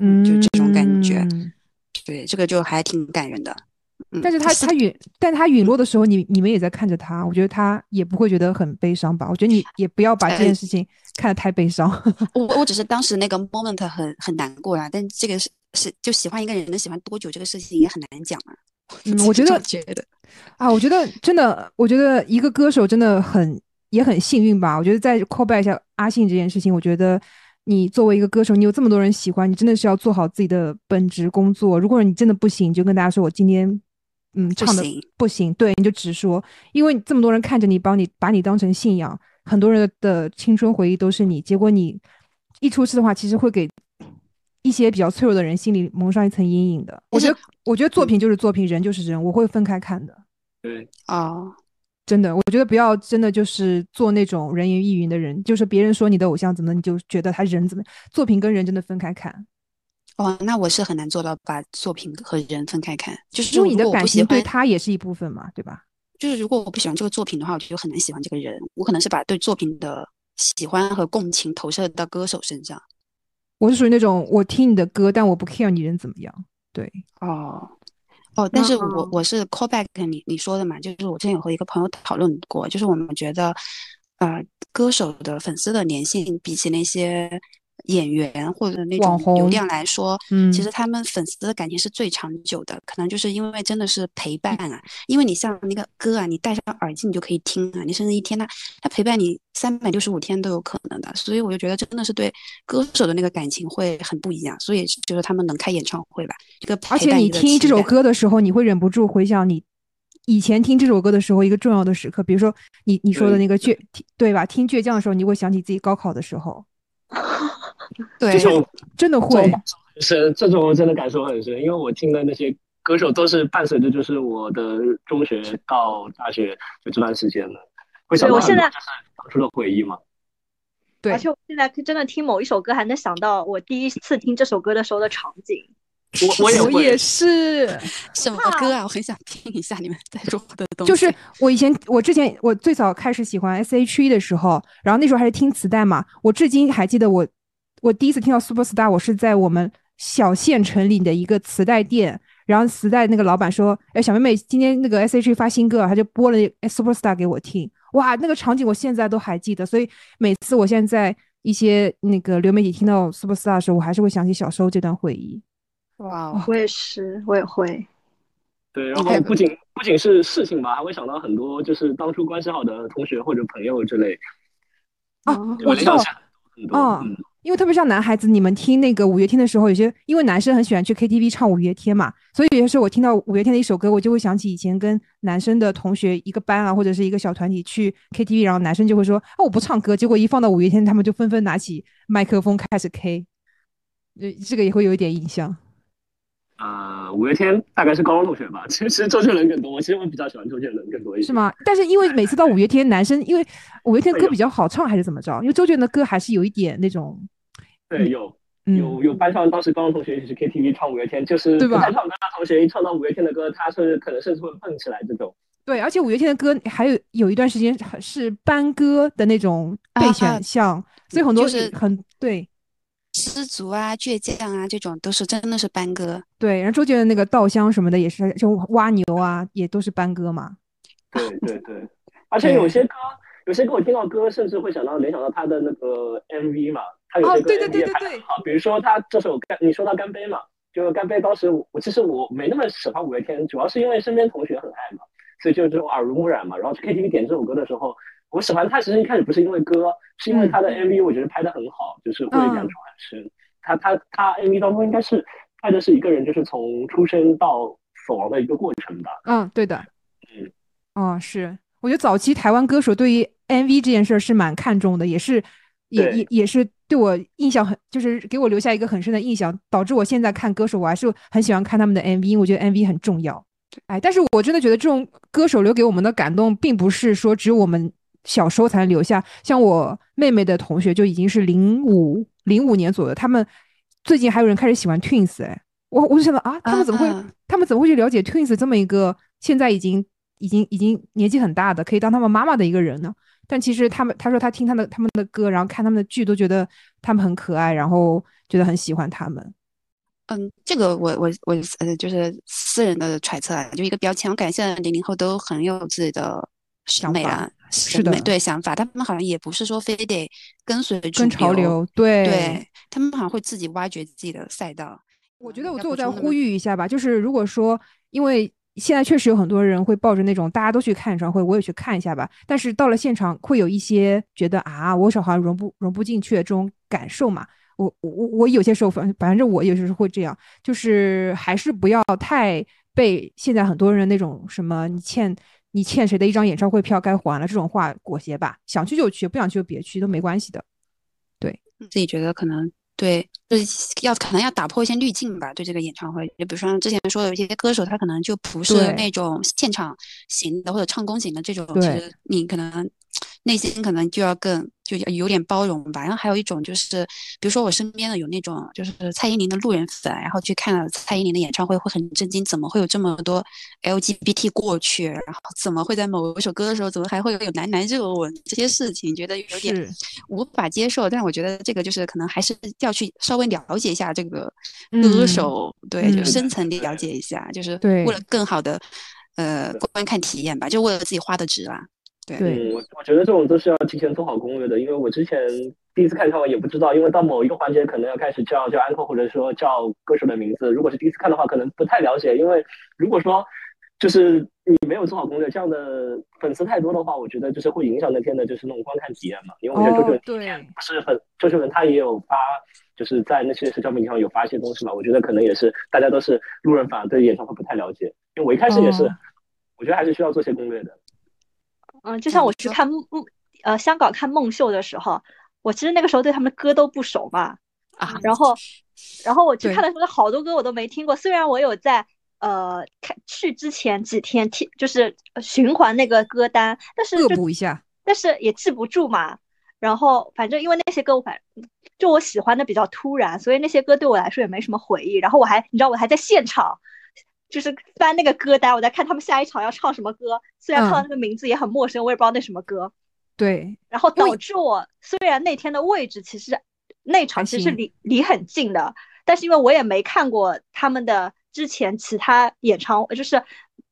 Speaker 2: 嗯，
Speaker 3: 就这种感觉，对，这个就还挺感人的。
Speaker 2: 但是他他陨，但他陨落的时候，你你们也在看着他，我觉得他也不会觉得很悲伤吧？我觉得你也不要把这件事情看得太悲伤。
Speaker 3: 我我只是当时那个 moment 很很难过啊，但这个是是就喜欢一个人能喜欢多久这个事情也很难讲啊。
Speaker 2: 嗯，我觉得
Speaker 3: 觉得
Speaker 2: 啊，我觉得真的，我觉得一个歌手真的很也很幸运吧。我觉得再 call back 一下阿信这件事情，我觉得你作为一个歌手，你有这么多人喜欢你，真的是要做好自己的本职工作。如果你真的不行，就跟大家说我今天。嗯，唱的不行，对，你就直说，因为这么多人看着你，帮你把你当成信仰，很多人的青春回忆都是你，结果你一出事的话，其实会给一些比较脆弱的人心里蒙上一层阴影的。我觉得，我觉得作品就是作品，人就是人，我会分开看的。
Speaker 5: 对
Speaker 3: 啊，
Speaker 2: 真的，我觉得不要真的就是做那种人云亦云的人，就是别人说你的偶像怎么，你就觉得他人怎么，作品跟人真的分开看。
Speaker 3: 哦，那我是很难做到把作品和人分开看，就是
Speaker 2: 因为你的感情对他也是一部分嘛，对吧？
Speaker 3: 就是如果我不喜欢这个作品的话，我就很难喜欢这个人。我可能是把对作品的喜欢和共情投射到歌手身上。
Speaker 2: 我是属于那种我听你的歌，但我不 care 你人怎么样。对，
Speaker 3: 哦，哦，但是我我是 call back 你你说的嘛，就是我之前有和一个朋友讨论过，就是我们觉得，呃，歌手的粉丝的粘性比起那些。演员或者那种流量来说，嗯，其实他们粉丝的感情是最长久的，可能就是因为真的是陪伴啊。因为你像那个歌啊，你戴上耳机你就可以听啊，你甚至一天他他陪伴你三百六十五天都有可能的。所以我就觉得真的是对歌手的那个感情会很不一样。所以就是他们能开演唱会吧，这个
Speaker 2: 而且你听这首歌的时候，你会忍不住回想你以前听这首歌的时候一个重要的时刻，比如说你你说的那个倔对吧？听倔强的时候，你会想起自己高考的时候。
Speaker 3: 对，
Speaker 2: 这种真的会
Speaker 5: 是这种真的感受很深，因为我听的那些歌手都是伴随着就是我的中学到大学就这段时间的，会想到很多就是当初的回忆嘛。
Speaker 2: 对，
Speaker 4: 而且我现在真的听某一首歌，还能想到我第一次听这首歌的时候的场景。
Speaker 5: 我
Speaker 2: 我也是，
Speaker 3: 什么歌啊？我很想听一下你们在说的东
Speaker 2: 西。就是我以前，我之前我最早开始喜欢 S.H.E 的时候，然后那时候还是听磁带嘛。我至今还记得我。我第一次听到 Super Star，我是在我们小县城里的一个磁带店，然后磁带那个老板说：“哎，小妹妹，今天那个 S.H.E 发新歌，他就播了 Super Star 给我听。”哇，那个场景我现在都还记得。所以每次我现在一些那个流媒体听到 Super Star 的时候，我还是会想起小时候这段回忆。
Speaker 3: 哇，
Speaker 4: 我也是，我也会。
Speaker 5: 对，然后不仅不仅是事情吧，还会想到很多就是当初关系好的同学或者朋友之类。
Speaker 2: 啊，我知道。嗯。因为特别像男孩子，你们听那个五月天的时候，有些因为男生很喜欢去 KTV 唱五月天嘛，所以有些时候我听到五月天的一首歌，我就会想起以前跟男生的同学一个班啊，或者是一个小团体去 KTV，然后男生就会说啊我不唱歌，结果一放到五月天，他们就纷纷拿起麦克风开始 K，呃，这个也会有一点印象。
Speaker 5: 呃，五月天大概是高中同学吧。其实周杰伦更多，其实我比较喜欢周杰伦更多一些。
Speaker 2: 是吗？但是因为每次到五月天，男生因为五月天歌比较好唱，还是怎么着？因为周杰伦的歌还是有一点那种。
Speaker 5: 对，有有有班上当时高中同学一起去 KTV 唱五月天，就是
Speaker 2: 对吧？
Speaker 5: 唱歌的同学一唱到五月天的歌，他是可能甚至会蹦起来这种。
Speaker 2: 对，而且五月天的歌还有有一段时间是班歌的那种备选项，所以很多
Speaker 3: 是
Speaker 2: 很对。
Speaker 3: 失足啊，倔强啊，这种都是真的是班歌。
Speaker 2: 对，然后周杰伦那个稻香什么的也是，就挖牛啊，也都是班歌嘛。
Speaker 5: 对对对，而且有些歌，有些歌我听到歌，甚至会想到联想到他的那个 MV 嘛。他有些歌也拍好，比如说他这首干，你说到干杯嘛，就干杯。当时我其实我没那么喜欢五月天，主要是因为身边同学很爱嘛，所以就这种耳濡目染嘛。然后去 KTV 点这首歌的时候，我喜欢他其实一开始不是因为歌，是因为他的 MV 我觉得拍的很好，就是会感触很深。他他他 MV 当中应该是拍的是一个人就是从出生到死亡的一个过程吧。
Speaker 2: 嗯，对的。嗯，哦，是，我觉得早期台湾歌手对于 MV 这件事是蛮看重的，也是也也也是对我印象很，就是给我留下一个很深的印象，导致我现在看歌手我还是很喜欢看他们的 MV，因为我觉得 MV 很重要。哎，但是我真的觉得这种歌手留给我们的感动，并不是说只有我们小时候才能留下。像我妹妹的同学就已经是零五零五年左右，他们最近还有人开始喜欢 Twins。哎，我我就想到啊，他们怎么会，他们怎么会去了解 Twins 这么一个现在已经已经已经年纪很大的，可以当他们妈妈的一个人呢？但其实他们他说他听他的他们的歌，然后看他们的剧，都觉得他们很可爱，然后觉得很喜欢他们。
Speaker 3: 嗯，这个我我我呃，就是私人的揣测啊，就一个标签。我感觉现在零零后都很有自己的审美啊，
Speaker 2: 是的，
Speaker 3: 对想法，他们好像也不是说非得跟随
Speaker 2: 跟潮流，对，
Speaker 3: 对他们好像会自己挖掘自己的赛道。
Speaker 2: 我觉得我最后再呼吁一下吧，就是如果说，因为现在确实有很多人会抱着那种大家都去看演唱会，我也去看一下吧。但是到了现场，会有一些觉得啊，我好像融不融不进去的这种感受嘛。我我我有些时候反反正我有时候会这样，就是还是不要太被现在很多人那种什么你欠你欠谁的一张演唱会票该还了这种话裹挟吧，想去就去，不想去就别去都没关系的。对
Speaker 3: 自己觉得可能对，就是要可能要打破一些滤镜吧，对这个演唱会，就比如说之前说的有一些歌手，他可能就不是那种现场型的或者唱功型的这种，其实你可能内心可能就要更。就有点包容吧，然后还有一种就是，比如说我身边的有那种就是蔡依林的路人粉，然后去看了蔡依林的演唱会会很震惊，怎么会有这么多 LGBT 过去，然后怎么会在某一首歌的时候，怎么还会有有男男热吻这些事情，觉得有点无法接受。但是我觉得这个就是可能还是要去稍微了解一下这个歌手，对，就深层了解一下，就是为了更好的呃观看体验吧，就为了自己花的值啊。
Speaker 2: 对，
Speaker 5: 我我觉得这种都是要提前做好攻略的，因为我之前第一次看唱会也不知道，因为到某一个环节可能要开始叫叫安可或者说叫歌手的名字。如果是第一次看的话，可能不太了解，因为如果说就是你没有做好攻略，这样的粉丝太多的话，我觉得就是会影响那天的就是那种观看体验嘛。因为我觉得周杰伦不是粉，周杰伦他也有发，就是在那些社交媒体上有发一些东西嘛。我觉得可能也是大家都是路人粉，对演唱会不太了解。因为我一开始也是，我觉得还是需要做些攻略的。
Speaker 4: 嗯，就像我去看梦，呃，香港看梦秀的时候，我其实那个时候对他们的歌都不熟嘛，啊，然后，然后我去看的时候，好多歌我都没听过。虽然我有在呃看去之前几天听，就是循环那个歌单，但是
Speaker 2: 恶补一下，
Speaker 4: 但是也记不住嘛。然后反正因为那些歌我反就我喜欢的比较突然，所以那些歌对我来说也没什么回忆。然后我还你知道我还在现场。就是翻那个歌单，我在看他们下一场要唱什么歌。虽然看到那个名字也很陌生，我也不知道那什么歌。
Speaker 2: 对，
Speaker 4: 然后导致我虽然那天的位置其实那场其实离离很近的，但是因为我也没看过他们的之前其他演唱，就是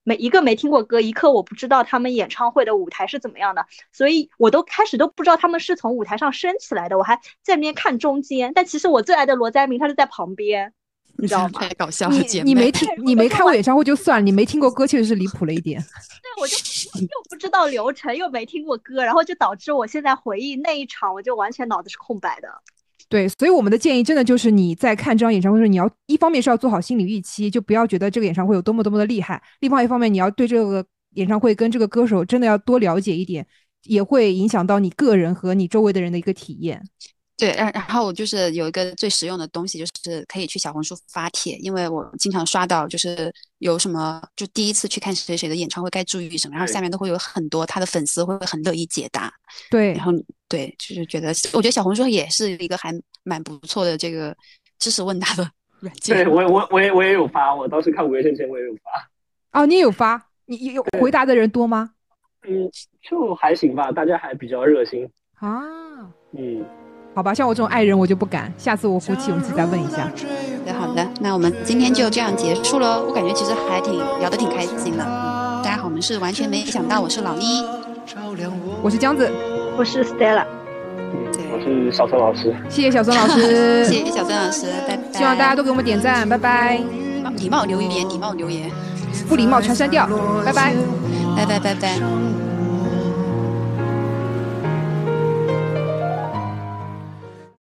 Speaker 4: 每一个没听过歌，一刻我不知道他们演唱会的舞台是怎么样的，所以我都开始都不知道他们是从舞台上升起来的，我还在那边看中间。但其实我最爱的罗灾明他是在旁边。你知道吗？
Speaker 3: 太搞笑了，
Speaker 2: 你你没听，你没看过演唱会就算了，你没听过歌确实是离谱了一点。
Speaker 4: 对，我就又不知道流程，又没听过歌，然后就导致我现在回忆那一场，我就完全脑子是空白的。
Speaker 2: 对，所以我们的建议真的就是你在看这场演唱会的时候，你要一方面是要做好心理预期，就不要觉得这个演唱会有多么多么的厉害；另外一方面，你要对这个演唱会跟这个歌手真的要多了解一点，也会影响到你个人和你周围的人的一个体验。
Speaker 3: 对，然然后我就是有一个最实用的东西，就是可以去小红书发帖，因为我经常刷到，就是有什么就第一次去看谁谁的演唱会该注意什么，然后下面都会有很多他的粉丝会很乐意解答。
Speaker 2: 对，
Speaker 3: 然后对，就是觉得我觉得小红书也是一个还蛮不错的这个知识问答的 软件。
Speaker 5: 对我我我也我也有发，我当时看五月天前我也有发。
Speaker 2: 哦，你也有发？你有回答的人多吗？
Speaker 5: 嗯，就还行吧，大家还比较热心
Speaker 2: 啊。
Speaker 5: 嗯。
Speaker 2: 好吧，像我这种爱人，我就不敢。下次我鼓起勇气再问一下。
Speaker 3: 好的，好的，那我们今天就这样结束了。我感觉其实还挺聊得挺开心的。大家好，我们是完全没想到，我是老妮，
Speaker 2: 我是江子，
Speaker 4: 我是 Stella，
Speaker 5: 我是小孙老师。
Speaker 2: 谢谢小孙老师，
Speaker 3: 谢谢小孙老师，拜拜。
Speaker 2: 希望大家都给我们点赞，拜拜。
Speaker 3: 礼貌留言，礼貌留言，
Speaker 2: 不礼貌全删掉，拜拜，
Speaker 3: 拜拜拜拜。